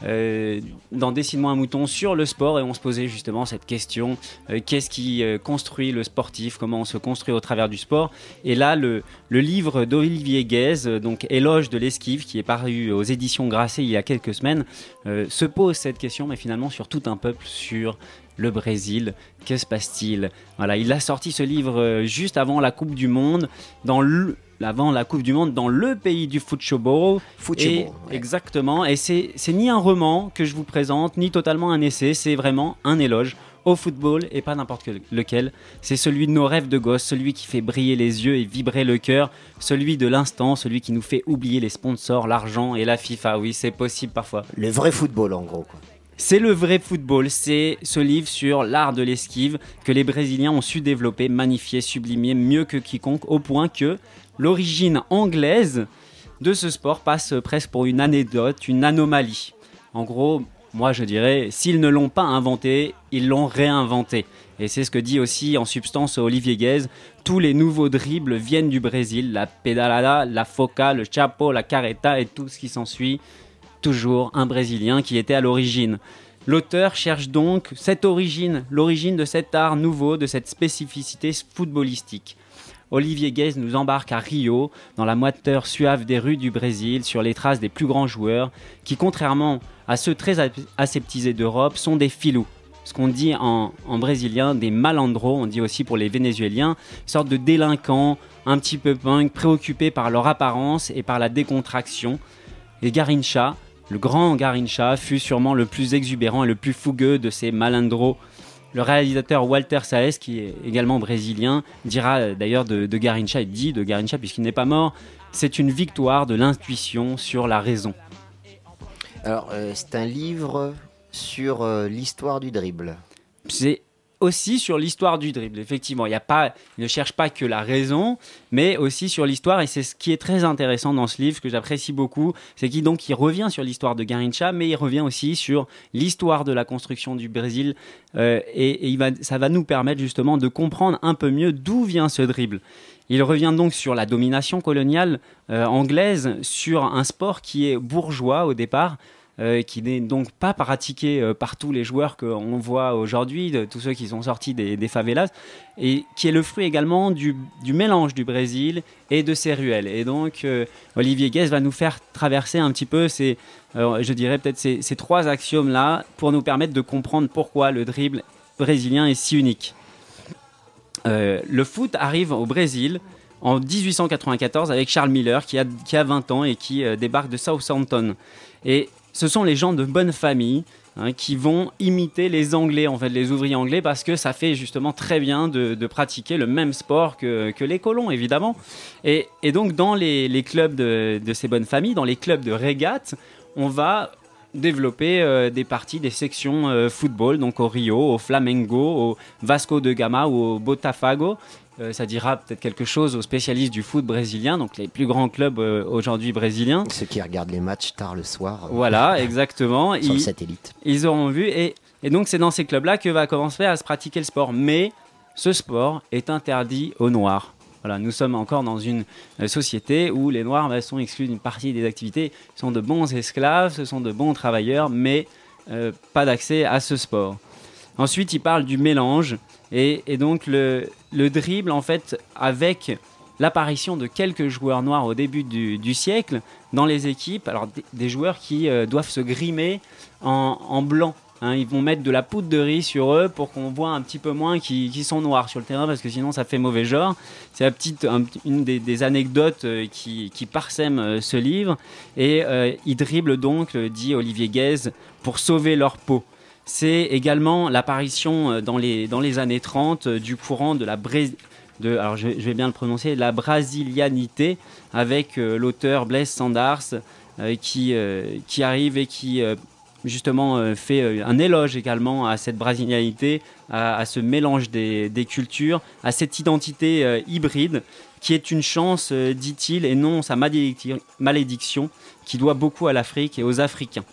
Speaker 7: euh, dans Dessine-moi un mouton sur le sport et on se posait justement cette question euh, qu'est-ce qui euh, construit le sportif? Comment on se construit au travers du sport? Et là, le, le livre d'Olivier Guèze, euh, donc Éloge de l'esquive, qui est paru aux éditions Grasset il y a quelques semaines, euh, se pose cette question, mais finalement sur tout un peuple, sur le Brésil. Que se passe-t-il? Voilà, il a sorti ce livre euh, juste avant la Coupe du Monde, dans le, avant la Coupe du Monde dans le pays du Et-
Speaker 1: ouais.
Speaker 7: Exactement. Et c'est ni un roman que je vous présente, ni totalement un essai. C'est vraiment un éloge au football et pas n'importe que- lequel. C'est celui de nos rêves de gosse, celui qui fait briller les yeux et vibrer le cœur, celui de l'instant, celui qui nous fait oublier les sponsors, l'argent et la FIFA. Oui, c'est possible parfois.
Speaker 1: Le vrai football en gros. quoi.
Speaker 7: C'est le vrai football, c'est ce livre sur l'art de l'esquive que les Brésiliens ont su développer, magnifier, sublimer mieux que quiconque, au point que l'origine anglaise de ce sport passe presque pour une anecdote, une anomalie. En gros, moi je dirais, s'ils ne l'ont pas inventé, ils l'ont réinventé. Et c'est ce que dit aussi en substance Olivier Guez. Tous les nouveaux dribbles viennent du Brésil, la pedalada, la foca, le chapo, la carreta et tout ce qui s'ensuit toujours un Brésilien qui était à l'origine. L'auteur cherche donc cette origine, l'origine de cet art nouveau, de cette spécificité footballistique. Olivier Guez nous embarque à Rio, dans la moiteur suave des rues du Brésil, sur les traces des plus grands joueurs, qui, contrairement à ceux très aseptisés d'Europe, sont des filous. Ce qu'on dit en, en brésilien des malandros, on dit aussi pour les vénézuéliens, sorte de délinquants, un petit peu punk, préoccupés par leur apparence et par la décontraction. Et Garincha, le grand Garincha, fut sûrement le plus exubérant et le plus fougueux de ces malandros. Le réalisateur Walter Salles, qui est également brésilien, dira euh, d'ailleurs de, de Garincha, il dit de Garincha puisqu'il n'est pas mort, c'est une victoire de l'intuition sur la raison.
Speaker 1: Alors euh, c'est un livre sur euh, l'histoire du dribble.
Speaker 7: C'est aussi sur l'histoire du dribble, effectivement. Il, ne cherche pas que la raison, mais aussi sur l'histoire. Et c'est ce qui est très intéressant dans ce livre, que j'apprécie beaucoup. C'est qu'il revient sur l'histoire de Garincha, mais il revient aussi sur l'histoire de la construction du Brésil. Euh, et ça va nous permettre justement de comprendre un peu mieux d'où vient ce dribble. Il revient donc sur la domination coloniale euh, anglaise, sur un sport qui est bourgeois au départ, euh, qui n'est donc pas pratiqué euh, par tous les joueurs qu'on voit aujourd'hui, tous ceux qui sont sortis des, favelas, et qui est le fruit également du, mélange du Brésil et de ses ruelles. Et donc, euh, Olivier Guez va nous faire traverser un petit peu ces, je dirais peut-être ces, trois axiomes-là pour nous permettre de comprendre pourquoi le dribble brésilien est si unique. Le foot arrive au Brésil en 1894 avec Charles Miller qui a, qui a 20 ans et qui débarque de Southampton. Et ce sont les gens de bonne famille hein, qui vont imiter les Anglais, en fait, les ouvriers anglais, parce que ça fait justement très bien de, pratiquer le même sport que, les colons, évidemment. Et, donc, dans les, clubs de, de ces bonnes familles, dans les clubs de régate, on va développer euh, des parties, des sections euh, football, donc au Rio, au Flamengo, au Vasco de Gama ou au Botafogo. Euh, ça dira peut-être quelque chose aux spécialistes du foot brésilien, donc les plus grands clubs euh, aujourd'hui brésiliens.
Speaker 1: Ceux qui regardent les matchs tard le soir euh,
Speaker 7: Voilà, exactement.
Speaker 1: sur le
Speaker 7: Ils,
Speaker 1: satellite.
Speaker 7: ils auront vu. Et, et donc, c'est dans ces clubs-là que va commencer à se pratiquer le sport. Mais ce sport est interdit aux Noirs. Voilà, nous sommes encore dans une société où les Noirs bah, sont exclus d'une partie des activités. Ils sont de bons esclaves, ce sont de bons travailleurs, mais euh, pas d'accès à ce sport. Ensuite, il parle du mélange. Et, donc, le, le dribble, en fait, avec l'apparition de quelques joueurs noirs au début du, siècle dans les équipes, alors des, joueurs qui euh, doivent se grimer en, blanc. Hein, ils vont mettre de la poudre de riz sur eux pour qu'on voit un petit peu moins qu'ils sont noirs sur le terrain parce que sinon ça fait mauvais genre. C'est une des, anecdotes euh, qui, parsèment euh, ce livre. Et ils dribblent donc, dit Olivier Guèze, pour sauver leur peau. C'est également l'apparition euh, dans les, années 30 euh, du courant de la Bré- de, alors je, je vais bien le prononcer, la brasilianité avec euh, l'auteur Blaise Sandars qui, arrive et qui justement fait un éloge également à cette brasilianité, à, ce mélange des, cultures, à cette identité hybride qui est une chance, dit-il, et non sa malédiction qui doit beaucoup à l'Afrique et aux Africains.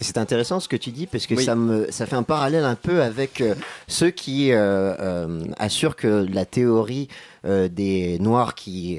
Speaker 1: Et c'est intéressant ce que tu dis parce que
Speaker 7: Oui.
Speaker 1: ça, me, ça fait un parallèle un peu avec euh, ceux qui euh, euh, assurent que la théorie des Noirs qui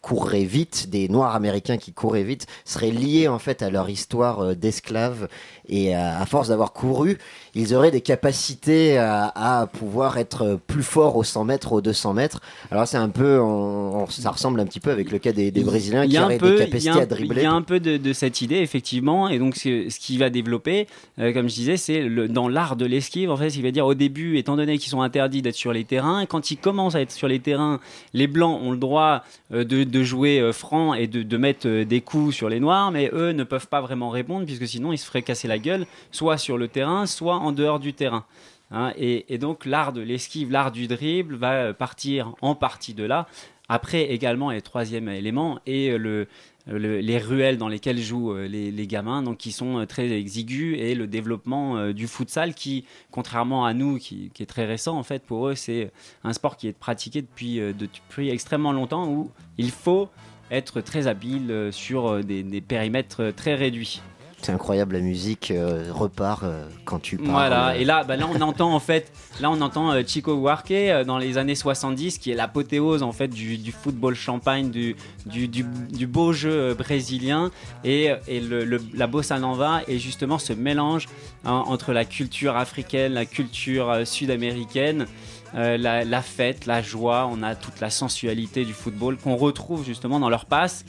Speaker 1: courraient vite, des Noirs américains qui couraient vite, serait liée en fait à leur histoire d'esclaves et à, à force d'avoir couru, ils auraient des capacités à, à pouvoir être plus forts aux 100 mètres, aux 200 mètres. Alors c'est un peu, on- on- ça ressemble un petit peu avec le cas des, des Brésiliens qui auraient
Speaker 7: peu-
Speaker 1: des capacités
Speaker 7: un-
Speaker 1: à dribbler.
Speaker 7: Il y a un peu de, de cette idée, effectivement. Et donc, ce, ce qui va développer, euh, comme je disais, c'est dans l'art de l'esquive. En fait, il va dire au début, étant donné qu'ils sont interdits d'être sur les terrains, quand ils commencent à être sur les terrains, les blancs ont le droit euh, de, de jouer euh, franc et de, de mettre euh, des coups sur les noirs, mais eux ne peuvent pas vraiment répondre, puisque sinon ils se feraient casser la gueule, soit sur le terrain, soit en dehors du terrain. Hein, et, donc l'art de l'esquive, l'art du dribble va euh, partir en partie de là. Après également, et troisième élément, et euh, le, le- les ruelles dans lesquelles jouent euh, les, gamins, donc qui sont très exigus, et le développement du futsal qui, contrairement à nous, qui, est très récent, en fait, pour eux, c'est un sport qui est pratiqué depuis, de- depuis extrêmement longtemps, où il faut être très habile sur des, des périmètres très réduits.
Speaker 1: C'est incroyable, la musique euh, repart euh, quand tu parles.
Speaker 7: Voilà, et là, bah là on entend en fait, là on entend euh, Chico Buarque euh, dans les années 70, qui est l'apothéose en fait du, du football champagne, du, du, beau jeu euh, brésilien, et, et le, le- la bossa nova est justement ce mélange hein, entre la culture africaine, la culture euh, sud-américaine. euh, la, la fête, la joie, on a toute la sensualité du football qu'on retrouve justement dans leur passe.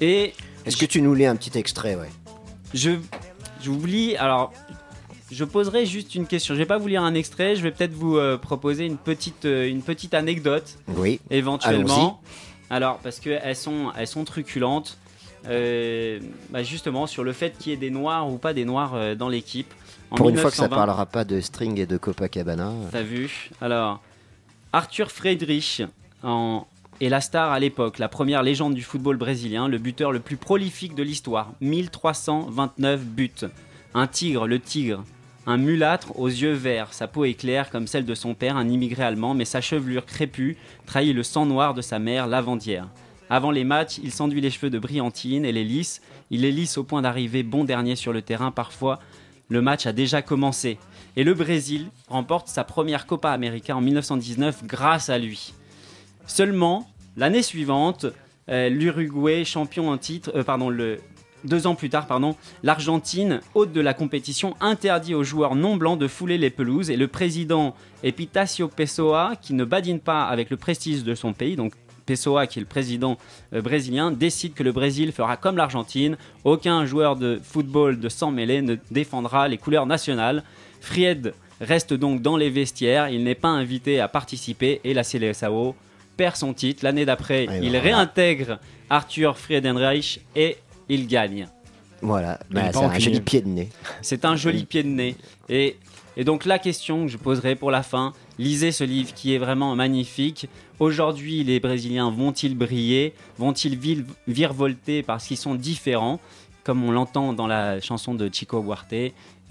Speaker 7: Et
Speaker 1: Est-ce que tu nous lis un petit extrait, ouais?
Speaker 7: Je, lis. Alors, je poserai juste une question. Je vais pas vous lire un extrait. Je vais peut-être vous euh, proposer une petite, euh, une petite anecdote,
Speaker 1: Oui.
Speaker 7: éventuellement. Alors, parce que elles sont, elles sont truculentes. Euh, bah, justement, sur le fait qu'il y ait des noirs ou pas des noirs dans l'équipe.
Speaker 1: Pour une fois que ça
Speaker 7: 1920,
Speaker 1: parlera pas de string et de Copacabana.
Speaker 7: T'as vu? Alors, Arthur Friedrich en... est la star à l'époque, la première légende du football brésilien, le buteur le plus prolifique de l'histoire. 1329 buts. Un tigre, le tigre. Un mulâtre aux yeux verts, sa peau est claire comme celle de son père, un immigré allemand, mais sa chevelure crépue trahit le sang noir de sa mère, lavandière. Avant les matchs, il s'enduit les cheveux de brillantine et les lisse. Il les lisse au point d'arriver bon dernier sur le terrain. Parfois, le match a déjà commencé. Et le Brésil remporte sa première Copa América en 1919 grâce à lui. Seulement, l'année suivante, euh, l'Uruguay, champion en titre, euh, pardon, deux ans plus tard, pardon, l'Argentine, hôte de la compétition, interdit aux joueurs non blancs de fouler les pelouses et le président Epitacio Pessoa, qui ne badine pas avec le prestige de son pays, donc Pessoa, qui est le président euh, brésilien, décide que le Brésil fera comme l'Argentine. Aucun joueur de football de sang mêlé ne défendra les couleurs nationales. Fried reste donc dans les vestiaires. Il n'est pas invité à participer et la Seleção perd son titre. L'année d'après,
Speaker 1: Et
Speaker 7: il réintègre Arthur Friedenreich et il gagne.
Speaker 1: Voilà, Bah, c'est un joli pied de nez.
Speaker 7: C'est un joli pied de nez. Et, et donc la question que je poserai pour la fin, lisez ce livre qui est vraiment magnifique. Aujourd'hui, les Brésiliens vont-ils briller? Vont-ils virevolter parce qu'ils sont différents? Comme on l'entend dans la chanson de Chico Buarte,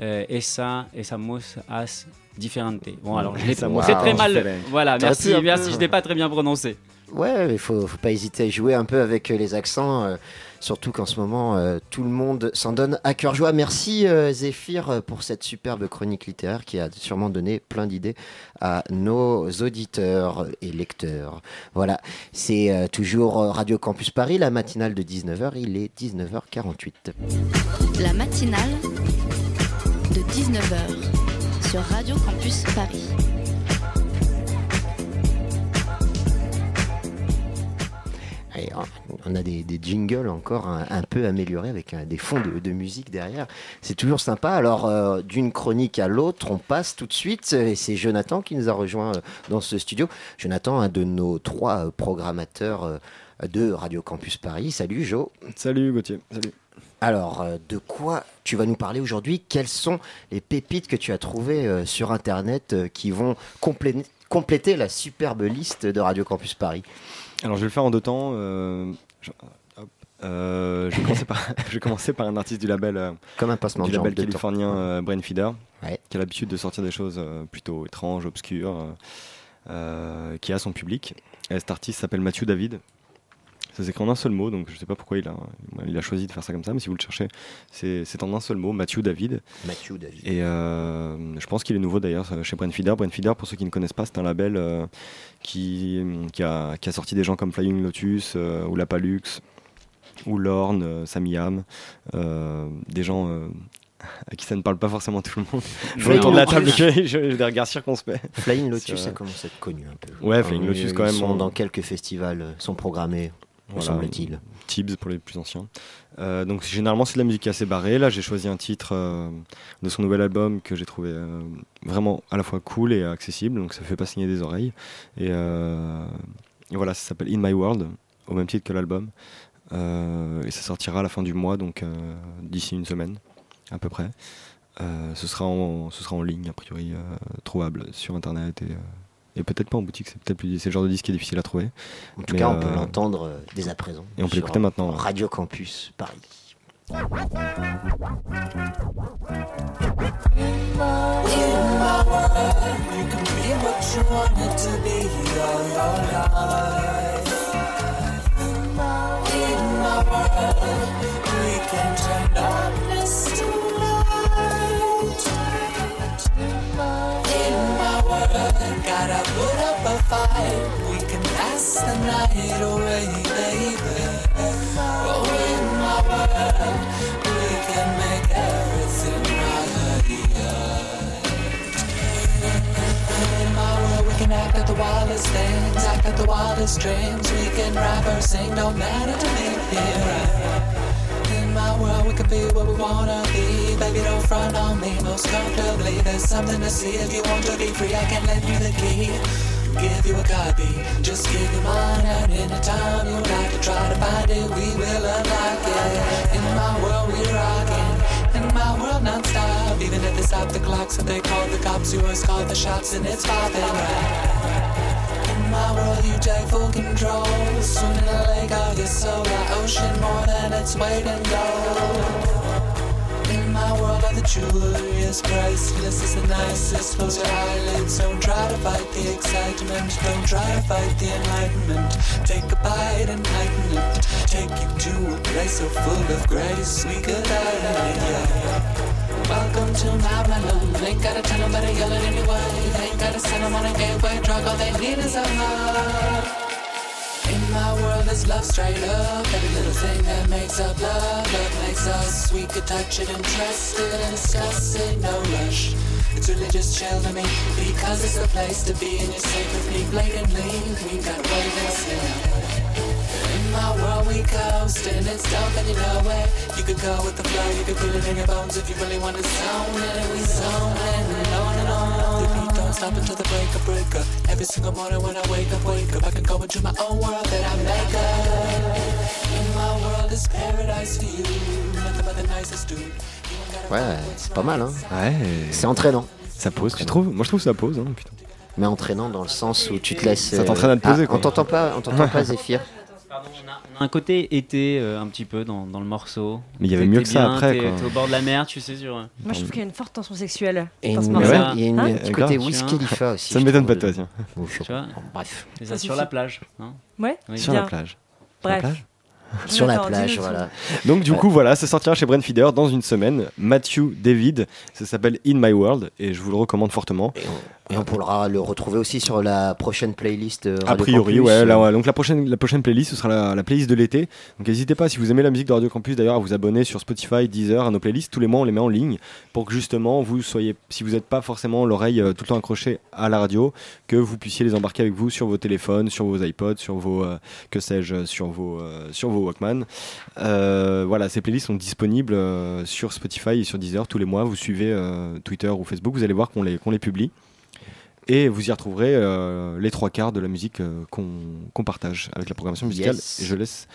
Speaker 7: euh, Essa, Essamos as diferente. Bon, alors je l'ai
Speaker 8: Essamos
Speaker 7: très mal. Voilà, merci, merci, je l'ai pas très bien prononcé.
Speaker 1: Ouais, il faut, faut pas hésiter à jouer un peu avec euh, les accents, euh, surtout qu'en ce moment, euh, tout le monde s'en donne à cœur joie. Merci euh, Zéphyr pour cette superbe chronique littéraire qui a sûrement donné plein d'idées à nos auditeurs et lecteurs. Voilà, c'est euh, toujours Radio Campus Paris, la matinale de 19h, il est 19h48.
Speaker 2: La matinale de 19h sur Radio Campus Paris.
Speaker 1: Allez, on- a des, des jingles encore un, un peu améliorés avec un- des fonds de, de musique derrière. C'est toujours sympa. Alors, euh, d'une chronique à l'autre, on passe tout de suite. Et c'est Jonathan qui nous a rejoint euh, dans ce studio. Jonathan, un de nos trois euh, programmateurs euh, de Radio Campus Paris. Salut, Jo.
Speaker 8: Salut Gauthier. Salut.
Speaker 1: Alors, euh, de quoi tu vas nous parler aujourd'hui? Quelles sont les pépites que tu as trouvées euh, sur Internet euh, qui vont complé- compléter la superbe liste de Radio Campus Paris?
Speaker 8: Alors je vais le faire en deux temps. euh, je, euh, vais commencer par, je vais commencer par un artiste du label, euh,
Speaker 1: Comme un passement
Speaker 8: du
Speaker 1: de
Speaker 8: label californien Brainfeeder,
Speaker 1: Ouais.
Speaker 8: qui a l'habitude de sortir des choses plutôt étranges, obscures, qui a son public. Et cet artiste s'appelle Matthew David. Ça s'écrit en un seul mot, donc je ne sais pas pourquoi il a, il a choisi de faire ça comme ça, mais si vous le cherchez, c'est en un seul mot, Matthew David.
Speaker 1: Mathieu David.
Speaker 8: Et euh, je pense qu'il est nouveau d'ailleurs chez Brainfeeder. Brainfeeder, pour ceux qui ne connaissent pas, c'est un label euh, qui, qui, a, qui a sorti des gens comme Flying Lotus euh, ou La Palux ou Lorne, Samyam, euh, des gens à qui ça ne parle pas forcément tout le monde. Je
Speaker 1: Flying
Speaker 8: retourne la table, j'ai des regards circonspects.
Speaker 1: Flying Lotus, ça commence à être connu un peu.
Speaker 8: Ouais, Flying Lotus,
Speaker 1: ils
Speaker 8: quand même,
Speaker 1: sont
Speaker 8: on-
Speaker 1: dans quelques festivals, sont programmés, me
Speaker 8: Voilà.
Speaker 1: semble-t-il.
Speaker 8: Tibbs pour les plus anciens. Euh, donc généralement c'est de la musique assez barrée. Là j'ai choisi un titre euh, de son nouvel album que j'ai trouvé euh, vraiment à la fois cool et accessible, donc ça fait pas signer des oreilles. Et, et voilà, ça s'appelle In My World, au même titre que l'album. Et ça sortira à la fin du mois, donc d'ici une semaine à peu près. Ce, sera en, ce sera en ligne, a priori, trouvable sur internet et, et peut-être pas en boutique. C'est peut-être plus, c'est le genre de disque qui est difficile à trouver.
Speaker 1: En tout
Speaker 8: Mais,
Speaker 1: cas, on peut
Speaker 8: euh,
Speaker 1: l'entendre euh, dès à présent.
Speaker 8: et on peut l'écouter maintenant.
Speaker 1: Radio Campus Paris.
Speaker 9: In my world we can make everything right. In my world, we can act out the wildest things, act out the wildest dreams. We can rap or sing, don't matter to me. Yeah. In my world, we can be what we wanna be. Baby, don't front on me most comfortably. There's something to see if you want to be free. I can lend you the key. Give you a copy, just give you mine, and in a time you like to try to find it, we will unlock it. In my world, we rockin'. In my world, non-stop. Even if they stop the clocks, if they call the cops, you always call the shots, and it's poppin'. In my world, you take full control. Swim in the lake of your soul, like ocean more than its weight in gold. The jewelry priceless, is the nicest. Close your eyelids, don't try to fight the excitement. Don't try to fight the enlightenment. Take a bite and heighten it. Take you to a place so full of grace, we could it. Yeah. Welcome to my melon. Ain't gotta tell them, better yell it anyway. Ain't gotta send them on a gateway drug. All they need is a hug. Love straight up. Every little thing that makes up love, love makes us. We could touch it and trust it and discuss it, no rush. It's really just chill to me because it's the place to be and you're safe with me blatantly. We got way waiting In my world, we coast and it's dope and you know it. You could go with the flow, you could feel it in your bones if you really want to zone it. We zone it stop until the break of break up. Every single morning when I wake up, wake up, I can go into my own world that I make up. In my world is paradise for you. Nothing but the nicest dude. You ain't gotta
Speaker 1: Ouais, c'est pas mal, hein.
Speaker 8: Ouais,
Speaker 1: C'est entraînant.
Speaker 8: ça pose, tu trouves Moi je trouve que ça pose. Hein, putain.
Speaker 1: Mais entraînant dans le sens où tu te laisses.
Speaker 8: Ça t'entraîne à te poser,
Speaker 1: Ah,
Speaker 8: quoi.
Speaker 1: On t'entend pas, on t'entend pas, Zéphyr.
Speaker 7: Pardon, on a, on a un côté été euh, un petit peu dans, dans le morceau.
Speaker 8: Mais il y avait mieux que ça
Speaker 7: bien,
Speaker 8: après,
Speaker 7: T'es
Speaker 8: quoi.
Speaker 7: t'es au bord de la mer, tu sais, sur. euh,
Speaker 10: Moi, je trouve qu'il y a une forte tension sexuelle
Speaker 1: Et
Speaker 10: dans ce
Speaker 1: une-
Speaker 10: morceau.
Speaker 1: ouais, il y a une-
Speaker 10: Hein
Speaker 1: un côté Wiz Khalifa aussi.
Speaker 8: Ça ne m'étonne pas de toi, tiens.
Speaker 1: Ou je-
Speaker 7: Tu vois
Speaker 1: bon, Bref.
Speaker 7: c'est
Speaker 10: Ça
Speaker 7: ça, sur la plage. non
Speaker 10: Ouais.
Speaker 7: Oui.
Speaker 8: Sur
Speaker 10: Bien.
Speaker 8: la plage. Sur la
Speaker 10: Bref.
Speaker 8: plage
Speaker 1: Sur la plage, voilà.
Speaker 8: Donc du coup voilà, ça sortira chez Brainfeeder dans une semaine. Matthew David, ça s'appelle In My World et je vous le recommande fortement.
Speaker 1: Et on pourra le retrouver aussi sur la prochaine playlist. euh,
Speaker 8: A priori,
Speaker 1: Campus.
Speaker 8: ouais, là, ouais. Donc la prochaine, la prochaine playlist, ce sera la, la playlist de l'été. Donc n'hésitez pas, si vous aimez la musique de Radio Campus, d'ailleurs, à vous abonner sur Spotify, Deezer, à nos playlists. Tous les mois, on les met en ligne pour que justement, vous soyez, si vous n'êtes pas forcément l'oreille euh, tout le temps accrochée à la radio, que vous puissiez les embarquer avec vous sur vos téléphones, sur vos iPods, sur vos, euh, que sais-je, sur vos, euh, sur vos Walkman. Euh, voilà, ces playlists sont disponibles euh, sur Spotify et sur Deezer tous les mois. Vous suivez euh, Twitter ou Facebook, vous allez voir qu'on les, qu'on les publie. Et vous y retrouverez euh, les trois quarts de la musique euh, qu'on partage avec la programmation musicale.
Speaker 1: Yes.
Speaker 8: Et je laisse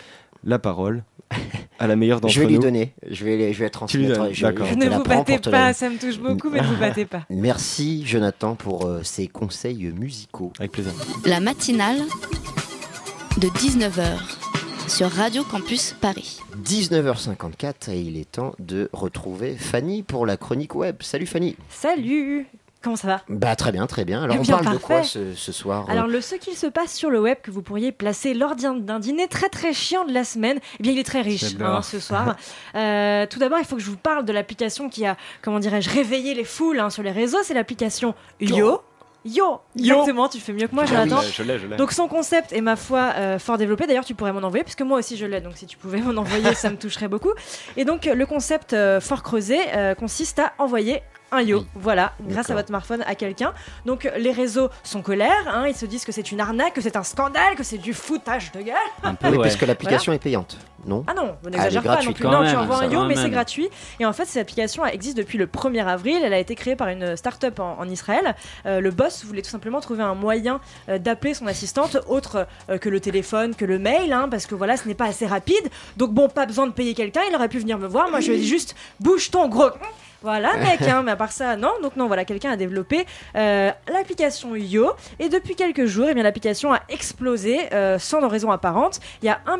Speaker 8: la parole à la meilleure d'entre
Speaker 1: Je
Speaker 8: nous.
Speaker 1: vais lui donner. Je vais, je vais transmettre. Je- je
Speaker 10: Ne vous battez pas, ça me touche beaucoup, mais ne vous battez pas.
Speaker 1: Merci Jonathan pour euh, ces conseils musicaux.
Speaker 8: Avec plaisir.
Speaker 2: La matinale de 19h sur Radio Campus Paris.
Speaker 1: 19h54 et il est temps de retrouver Fanny pour la chronique web. Salut Fanny.
Speaker 10: Salut Comment ça va
Speaker 1: Bah très bien, très bien. Alors
Speaker 10: Eh
Speaker 1: on parle de quoi ce, ce soir euh,
Speaker 10: Alors le ce qu'il se passe sur le web que vous pourriez placer lors d'un dîner très très chiant de la semaine, eh bien il est très riche hein, ce soir. Euh, tout d'abord il faut que je vous parle de l'application qui a, comment dirais-je, réveillé les foules hein, sur les réseaux, c'est l'application Yo. Yo, exactement, tu fais mieux que moi,
Speaker 1: Ah oui.
Speaker 10: Jonathan.
Speaker 8: Je l'ai, je l'ai.
Speaker 10: Donc son concept est ma foi euh, fort développé. D'ailleurs, tu pourrais m'en envoyer puisque moi aussi je l'ai. Donc si tu pouvais m'en envoyer, ça me toucherait beaucoup. Et donc le concept euh, fort creusé euh, consiste à envoyer un yo, voilà, grâce à votre smartphone à quelqu'un. Donc les réseaux sont colères, hein, ils se disent que c'est une arnaque, que c'est un scandale, que c'est du foutage de gueule.
Speaker 7: Un peu, ouais.
Speaker 1: parce que l'application est payante, non
Speaker 10: Ah non, on n'exagère pas non plus.
Speaker 7: quand
Speaker 10: Non,
Speaker 7: même,
Speaker 10: tu envoies un yo, mais c'est gratuit. Et en fait, cette application elle existe depuis le 1er avril. Elle a été créée par une start-up en, en Israël. Euh, le boss voulait tout simplement trouver un moyen euh, d'appeler son assistante autre euh, que le téléphone, que le mail, hein, parce que voilà, ce n'est pas assez rapide. Donc bon, pas besoin de payer quelqu'un. Il aurait pu venir me voir. Moi, je lui ai dit juste bouge ton gros. Voilà, mec, hein, mais à part ça, non. Donc, non, voilà, quelqu'un a développé euh, l'application Yo. Et depuis quelques jours, eh bien, l'application a explosé euh, sans raison apparente. Il y a 1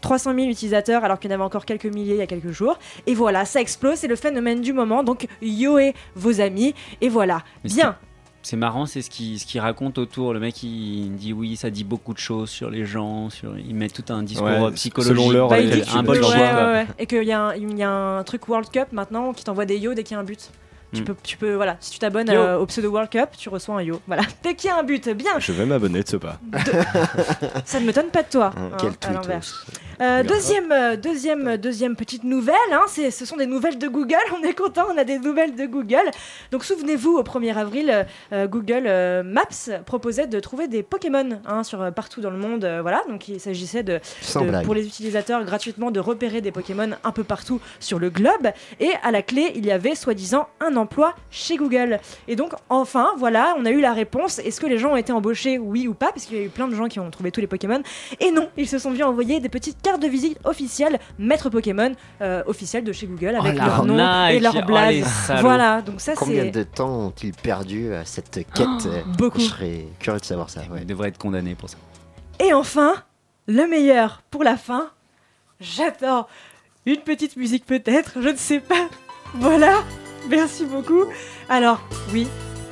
Speaker 10: 300 000 utilisateurs, alors qu'il y en avait encore quelques milliers il y a quelques jours. Et voilà, ça explose, c'est le phénomène du moment. Donc, Yo et vos amis. Et voilà,
Speaker 7: Mais
Speaker 10: bien.
Speaker 7: C'est marrant, c'est ce qu'il ce qu'il raconte autour. Le mec, il dit oui, ça dit beaucoup de choses sur les gens. Sur... Il met tout un discours
Speaker 8: Ouais,
Speaker 7: psychologique.
Speaker 8: selon l'heure,
Speaker 10: Bah, il dit
Speaker 7: un
Speaker 10: peux-
Speaker 7: peu
Speaker 10: ouais. Et qu'il y, a un- il y a un truc World Cup maintenant qui t'envoie des yo dès qu'il y a un but. Tu
Speaker 7: Mm.
Speaker 10: peux, tu peux, voilà, si tu t'abonnes euh, au pseudo World Cup, tu reçois un yo. Voilà, dès qu'il y a un but, bien.
Speaker 8: Je vais m'abonner de ce pas.
Speaker 10: Ça ne m'étonne pas de toi.
Speaker 1: Hein,
Speaker 10: hein,
Speaker 1: Quel
Speaker 10: à
Speaker 1: tweet.
Speaker 10: Euh, deuxième, euh, deuxième, deuxième petite nouvelle, hein, c'est, ce sont des nouvelles de Google. On est content, on a des nouvelles de Google. Donc souvenez-vous, au 1er avril, euh, euh, Google euh, Maps proposait de trouver des Pokémon hein, sur euh, partout dans le monde. euh, voilà, donc il s'agissait de, de- pour les utilisateurs gratuitement de repérer des Pokémon un peu partout sur le globe. Et à la clé, il y avait soi-disant un emploi chez Google. Et donc, enfin, voilà, on a eu la réponse. Est-ce que les gens ont été embauchés, oui ou pas? Parce qu'il y a eu plein de gens qui ont trouvé tous les Pokémon. Et non, ils se sont vus envoyer des petites cartes de visite officielles, maître Pokémon euh, officielles de chez Google, avec
Speaker 7: Oh,
Speaker 10: leur nom et leur
Speaker 7: Oh,
Speaker 10: blaze.
Speaker 7: salauds.
Speaker 10: voilà, donc ça
Speaker 1: Combien
Speaker 10: c'est
Speaker 1: de temps ont-ils perdu à cette quête euh,
Speaker 10: beaucoup.
Speaker 1: Je serais curieux de savoir ça. ouais.
Speaker 7: Il devrait être condamné pour ça.
Speaker 10: Et enfin, le meilleur pour la fin. J'attends une petite musique peut-être, je ne sais pas. Voilà, merci beaucoup. Alors, oui,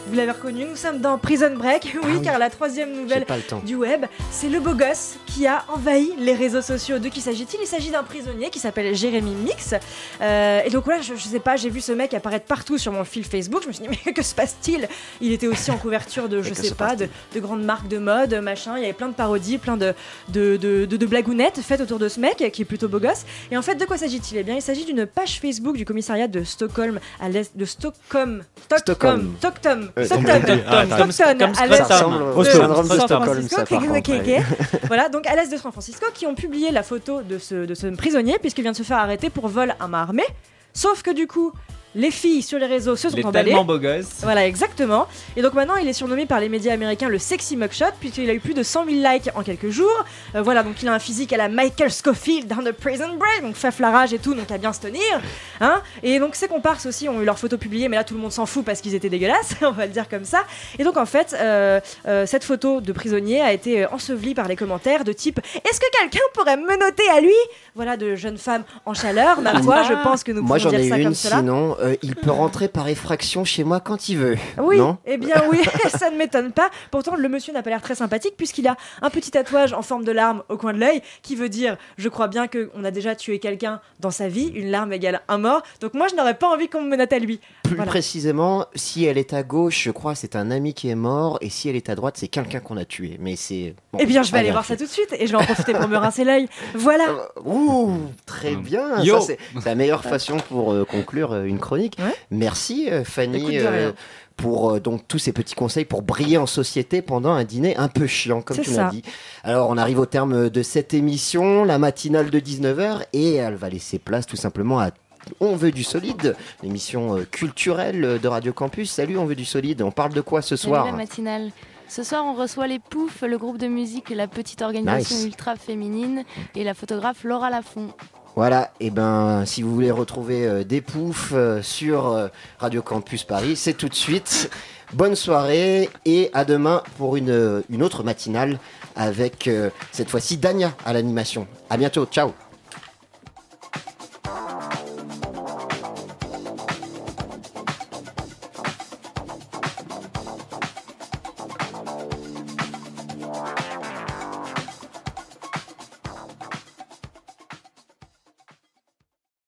Speaker 10: vous l'avez reconnu, nous sommes dans Prison Break. Oui,
Speaker 1: Ah oui.
Speaker 10: car la troisième nouvelle du web, c'est le beau gosse qui a envahi les réseaux sociaux. De qui s'agit-il? Il s'agit d'un prisonnier qui s'appelle Jérémy Mix. Euh, et donc voilà, je, je sais pas, j'ai vu ce mec apparaître partout sur mon fil Facebook. Je me suis dit, mais que se passe-t-il? Il était aussi en couverture de, je
Speaker 1: que
Speaker 10: sais pas, de, de grandes marques de mode, machin. Il y avait plein de parodies, plein de, de, de, de- de blagounettes faites autour de ce mec qui est plutôt beau gosse. Et en fait, de quoi s'agit-il? Eh bien, il s'agit d'une page Facebook du commissariat de Stockholm à l'est de Stockholm.
Speaker 1: Stockholm.
Speaker 10: Stockholm.
Speaker 1: Euh.
Speaker 7: Ah,
Speaker 10: voilà, donc à l'est de San Francisco, qui ont publié la photo de ce, de ce prisonnier, puisqu'il vient de se faire arrêter pour vol à main armée. Sauf que du coup, les filles sur les réseaux se
Speaker 7: Il
Speaker 10: sont
Speaker 7: est
Speaker 10: emballées.
Speaker 7: tellement beau gosse.
Speaker 10: Voilà, exactement. Et donc maintenant, il est surnommé par les médias américains le Sexy Mugshot, puisqu'il a eu plus de 100 000 likes en quelques jours. Euh, voilà, donc il a un physique à la Michael Scofield dans The Prison Break, donc faf la rage et tout, donc à bien se tenir. Hein et donc ses comparses aussi ont eu leurs photos publiées, mais là tout le monde s'en fout parce qu'ils étaient dégueulasses, on va le dire comme ça. Et donc en fait, euh, euh, cette photo de prisonnier a été ensevelie par les commentaires de type Est-ce que quelqu'un pourrait me noter à lui? Voilà, de jeunes femmes en chaleur. Ma foi, je pense que nous pouvons dire
Speaker 1: ai
Speaker 10: ça
Speaker 1: une
Speaker 10: comme cela.
Speaker 1: sinon. Euh, il peut rentrer par effraction chez moi quand il veut.
Speaker 10: Oui,
Speaker 1: Non
Speaker 10: eh bien oui, ça ne m'étonne pas. Pourtant, le monsieur n'a pas l'air très sympathique puisqu'il a un petit tatouage en forme de larme au coin de l'œil qui veut dire je crois bien qu'on a déjà tué quelqu'un dans sa vie, une larme égale un mort. Donc moi, je n'aurais pas envie qu'on me menotte à lui.
Speaker 1: Plus
Speaker 10: Voilà.
Speaker 1: précisément, si elle est à gauche, je crois c'est un ami qui est mort, et si elle est à droite, c'est quelqu'un qu'on a tué. Mais c'est. bon,
Speaker 10: eh bien, je vais aller voir ça tout de suite et je vais en profiter pour me rincer l'œil. Voilà.
Speaker 1: Ouh, très bien.
Speaker 7: Yo.
Speaker 1: Ça, c'est la meilleure façon pour euh, conclure euh, une chronique.
Speaker 10: Ouais.
Speaker 1: Merci euh, Fanny
Speaker 10: rien.
Speaker 1: pour euh, donc tous ces petits conseils pour briller en société pendant un dîner un peu chiant, comme tu l'as dit. Alors, on arrive au terme de cette émission, la matinale de 19h, et elle va laisser place tout simplement à On veut du solide, l'émission euh, culturelle de Radio Campus. Salut, on veut du solide. On parle de quoi ce
Speaker 11: Salut
Speaker 1: soir
Speaker 11: la matinale. Ce soir, on reçoit les Poufs, le groupe de musique La Petite Organisation
Speaker 1: Nice.
Speaker 11: Ultra Féminine et la photographe Laura Lafont.
Speaker 1: Voilà, et ben si vous voulez retrouver euh, des poufs euh, sur euh, Radio Campus Paris, c'est tout de suite. Bonne soirée et à demain pour une, une autre matinale avec cette fois-ci Dania à l'animation. À bientôt, ciao